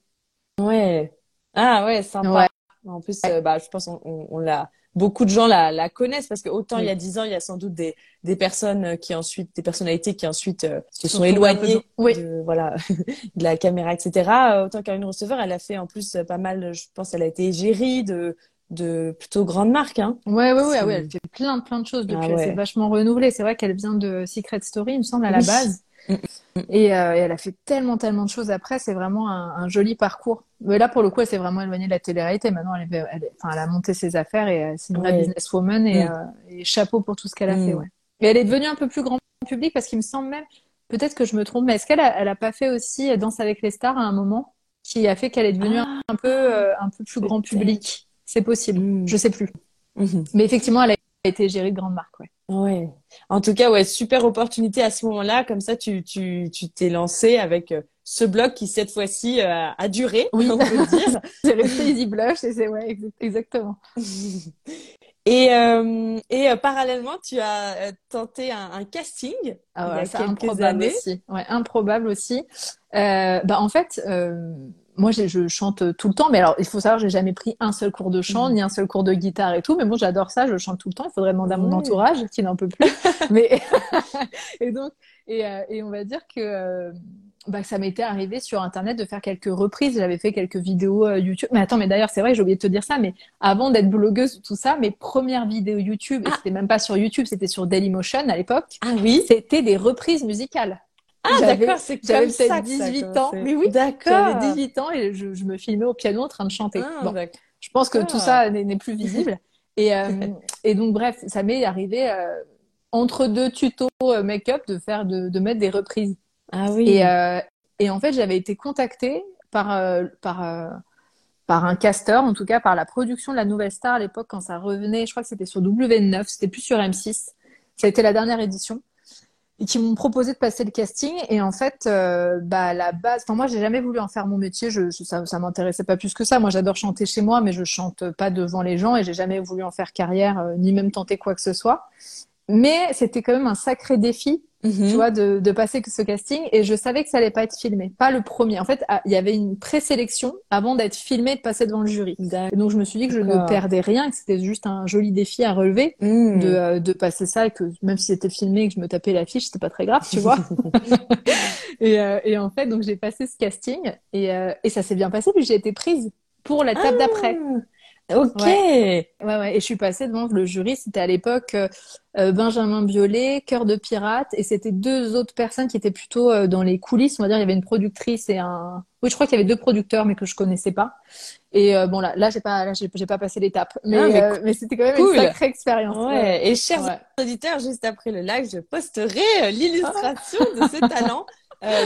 Ouais. Ah ouais, sympa. Ouais. En plus, euh, bah, je pense on, on, on l'a. Beaucoup de gens la, la connaissent parce que autant il y a dix ans, il y a sans doute des, des personnes qui ensuite, des personnalités qui ensuite euh, se sont éloignées Oui. de, voilà, de la caméra, etc. Autant Caroline Receveur, elle a fait en plus pas mal, je pense, elle a été égérie de, de plutôt grandes marques, hein. Ouais, ouais, ouais, ouais, elle fait plein, plein de choses depuis. Ah Elle s'est vachement renouvelée. C'est vrai qu'elle vient de Secret Story, il me semble, à la Oui. base. Et, euh, et elle a fait tellement, tellement de choses après. C'est vraiment un, un joli parcours. Mais là, pour le coup, elle s'est vraiment éloignée de la télé-réalité. Maintenant, elle, a monté ses affaires et euh, c'est une vraie businesswoman et, Mm. euh, et chapeau pour tout ce qu'elle a Mm. fait, ouais. Et elle est devenue un peu plus grand public parce qu'il me semble même, peut-être que je me trompe, mais est-ce qu'elle a, elle a pas fait aussi Danse avec les stars à un moment qui a fait qu'elle est devenue Ah. un peu, euh, un peu plus grand public? C'est possible. Mm. Je sais plus. Mhm. Mais effectivement, elle a été gérée de grande marque, ouais. Ouais. En tout cas, ouais, super opportunité à ce moment-là. Comme ça, tu, tu, tu t'es lancé avec euh, ce blog qui, cette fois-ci, euh, a duré, Oui. on peut dire. C'est resté Easy Blush et c'est, ouais, ex- exactement. Et, euh, et euh, parallèlement, tu as euh, tenté un, un casting il y Ah a ouais, c'est quelques improbable années. aussi. Ouais, improbable aussi. Euh, bah, en fait, euh, moi, je chante tout le temps, mais alors, il faut savoir, j'ai jamais pris un seul cours de chant, Mhm. ni un seul cours de guitare et tout, mais bon, j'adore ça, je chante tout le temps. Il faudrait demander à mon entourage, qui n'en peut plus. Mais, et donc, et, euh, et on va dire que, euh, bah, ça m'était arrivé sur Internet de faire quelques reprises. J'avais fait quelques vidéos euh, YouTube. Mais attends, mais d'ailleurs, c'est vrai, j'ai oublié de te dire ça, mais avant d'être blogueuse, tout ça, mes premières vidéos YouTube, et Ah. c'était même pas sur YouTube, c'était sur Dailymotion à l'époque, Ah oui? c'était des reprises musicales. Ah, d'accord, c'est j'avais ça peut-être que ça a 18 ans. Mais oui, d'accord. J'avais 18 ans et je, je me filmais au piano en train de chanter. Ah, Bon, je pense que Ah. tout ça n'est n'est plus visible. Et, euh, et donc, bref, ça m'est arrivé euh, entre deux tutos euh, make-up de faire de, de mettre des reprises. Ah oui. Et, euh, et en fait, j'avais été contactée par, euh, par, euh, par un casteur, en tout cas par la production de la Nouvelle Star à l'époque quand ça revenait. Je crois que c'était sur W9, c'était plus sur M6. Ça a été la dernière édition. Et qui m'ont proposé de passer le casting. Et en fait, euh, bah, la base, enfin, moi, j'ai jamais voulu en faire mon métier. Ça, ça m'intéressait pas plus que ça. Moi, j'adore chanter chez moi, mais je chante pas devant les gens et j'ai jamais voulu en faire carrière, euh, ni même tenter quoi que ce soit. Mais c'était quand même un sacré défi Mhm. tu vois, de, de passer ce casting. Et je savais que ça allait pas être filmé. Pas le premier. En fait, ah, il y avait une présélection avant d'être filmé de passer devant le jury. Et donc, je me suis dit que je ne perdais rien, que c'était juste un joli défi à relever Mm. de, euh, de passer ça et que même si c'était filmé et que je me tapais l'affiche, c'était pas très grave, tu vois. et, euh, et en fait, donc j'ai passé ce casting et, euh, et ça s'est bien passé puis j'ai été prise pour la table d'après. Ah, Ok. Ouais, ouais. Et je suis passée devant le jury. C'était à l'époque euh, euh, Benjamin Biolay, Cœur de pirate, et c'était deux autres personnes qui étaient plutôt euh, dans les coulisses. On va dire, il y avait une productrice et un. Oui, je crois qu'il y avait deux producteurs, mais que je connaissais pas. Et euh, bon là, là, j'ai pas, là, j'ai pas passé l'étape, mais Ah, mais mais c'était quand même cool. une sacrée expérience. Ouais. Et chers auditeurs, juste après le live, je posterai l'illustration de ce talent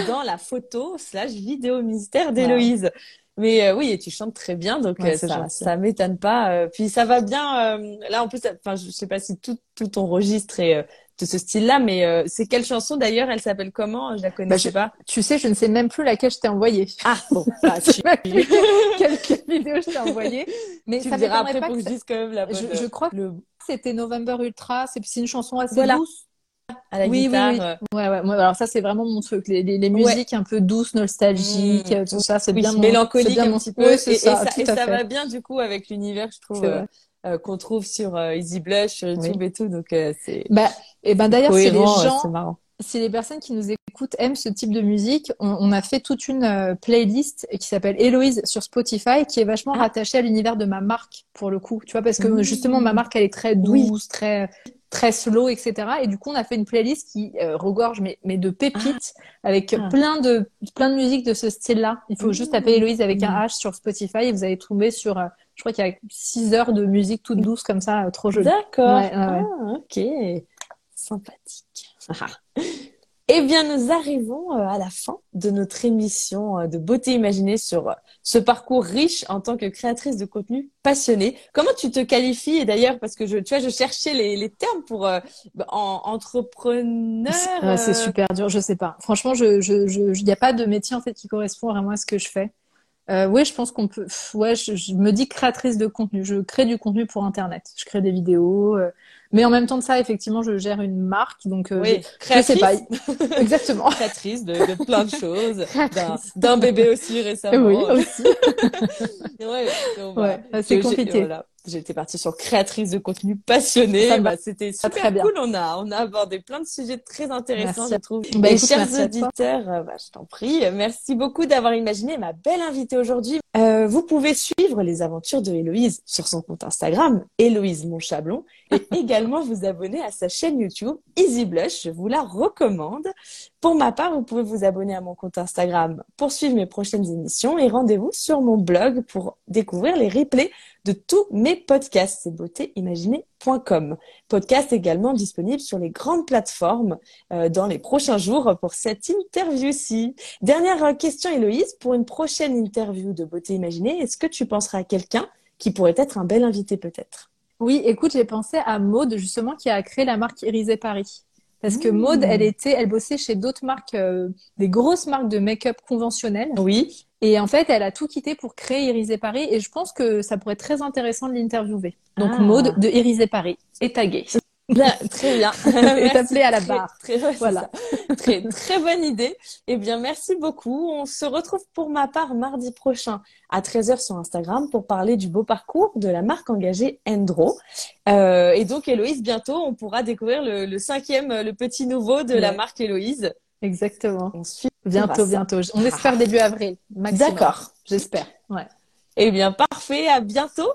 dans la photo slash vidéo mystère d'Héloïse. Mais euh, oui, et tu chantes très bien, donc Ouais, euh, ça, gentil. ça m'étonne pas. euh, puis ça va bien. euh, là, en plus, enfin, je sais pas si tout, tout ton registre est euh, de ce style-là, mais euh, c'est quelle chanson d'ailleurs Elle s'appelle comment? Je la connaissais Bah, pas. Tu sais, je ne sais même plus laquelle je t'ai envoyée. Ah bon, bah, Je tu, quelle, quelle vidéo je t'ai envoyée. Mais tu ça me diras après pas pour que que je dise quand même la bonne. je, je crois que le c'était November Ultra. C'est c'est une chanson assez Voilà. douce. À la Oui, oui, guitare. oui. euh, Ouais, ouais. Alors ça, c'est vraiment mon truc. Les, les, les musiques un peu douces, nostalgiques, Mmh. tout ça, c'est bien mon- mélancolique c'est bien un mon- petit peu. Et, c'est et ça, et va bien du coup avec l'univers, je trouve, C'est euh, euh, qu'on trouve sur euh, Easy Blush, sur YouTube et tout. Donc euh, c'est Bah, et ben d'ailleurs, si les gens, c'est. Si les personnes qui nous écoutent aiment ce type de musique, on, on a fait toute une euh, playlist qui s'appelle Héloïse sur Spotify, qui est vachement Ah. rattachée à l'univers de ma marque pour le coup. Tu vois, parce que Mmh. justement, ma marque, elle est très Oui. douce, très très slow, etc. Et du coup, on a fait une playlist qui euh, regorge mais, mais de pépites avec Ah. plein de plein de musiques de ce style-là. Il faut juste taper Héloïse avec un Mmh. H sur Spotify et vous allez tomber sur, euh, je crois qu'il y a 6 heures de musique toute douce comme ça, trop jolie. D'accord. Ouais, ouais. Ah, ok. Sympathique. Eh bien, nous arrivons euh, à la fin de notre émission euh, de beauté imaginée sur euh, ce parcours riche en tant que créatrice de contenu passionnée. Comment tu te qualifies Et d'ailleurs, parce que je, tu vois, je cherchais les, les termes pour euh, en, entrepreneur. C'est super dur, je sais pas. Franchement, je, je, je, il n'y a pas de métier en fait qui correspond vraiment à ce que je fais. Euh, oui, je pense qu'on peut. Ouais, je, je me dis créatrice de contenu. Je crée du contenu pour Internet. Je crée des vidéos, euh, mais en même temps de ça, effectivement, je gère une marque, donc euh, Oui, je, je sais créatrice. pas exactement. créatrice de, de plein de choses, d'un, Créatrice. bébé aussi récemment. Oui, aussi. Ouais, donc, Ouais, c'est compliqué. Voilà. J'étais partie sur créatrice de contenu passionnée. Bah, c'était super très bien. cool. On a, on a abordé plein de sujets très intéressants, Merci. je trouve. Bah, écoute, chers auditeurs, euh, bah, je t'en prie, merci beaucoup d'avoir imaginé ma belle invitée aujourd'hui. Euh, vous pouvez suivre les aventures de Héloïse sur son compte Instagram, Héloïse Monchablon, et également vous abonner à sa chaîne YouTube, Easy Blush. Je vous la recommande. Pour ma part, vous pouvez vous abonner à mon compte Instagram pour suivre mes prochaines émissions et rendez-vous sur mon blog pour découvrir les replays de tous mes podcasts. C'est beautéimaginée.com. Podcast également disponible sur les grandes plateformes euh, dans les prochains jours pour cette interview-ci. Dernière euh, question, Héloïse. Pour une prochaine interview de Beauté Imaginée, est-ce que tu penseras à quelqu'un qui pourrait être un bel invité peut-être? Oui, écoute, j'ai pensé à Maude, justement, qui a créé la marque Irisé Paris. Parce que Maude, Mmh. elle était, elle bossait chez d'autres marques, euh, des grosses marques de make-up conventionnelles. Oui. Et en fait, elle a tout quitté pour créer Irisé Paris. Et je pense que ça pourrait être très intéressant de l'interviewer. Donc, Ah. Maude de Irisé Paris est taguée. Très bien. Et appelée à la barre. Très, ouais, Voilà. très, très bonne idée. Eh bien, merci beaucoup. On se retrouve pour ma part mardi prochain à 13h sur Instagram pour parler du beau parcours de la marque engagée Endro. Euh, et donc, Héloïse, bientôt, on pourra découvrir le, le cinquième, le petit nouveau de la marque Héloïse. Exactement. On suit. Bientôt, bientôt. On espère début avril. D'accord. J'espère. Ouais. Eh bien, parfait. À bientôt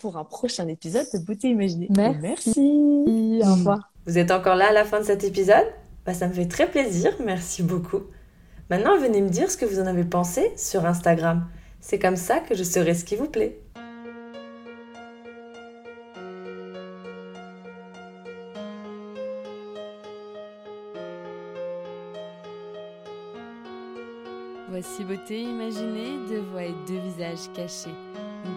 pour un prochain épisode de Beauté Imaginée. Merci. Merci. Au revoir. Vous êtes encore là à la fin de cet épisode? Bah, ça me fait très plaisir, merci beaucoup. Maintenant, venez me dire ce que vous en avez pensé sur Instagram. C'est comme ça que je saurai ce qui vous plaît. Voici beauté imaginée, deux voix et deux visages cachés.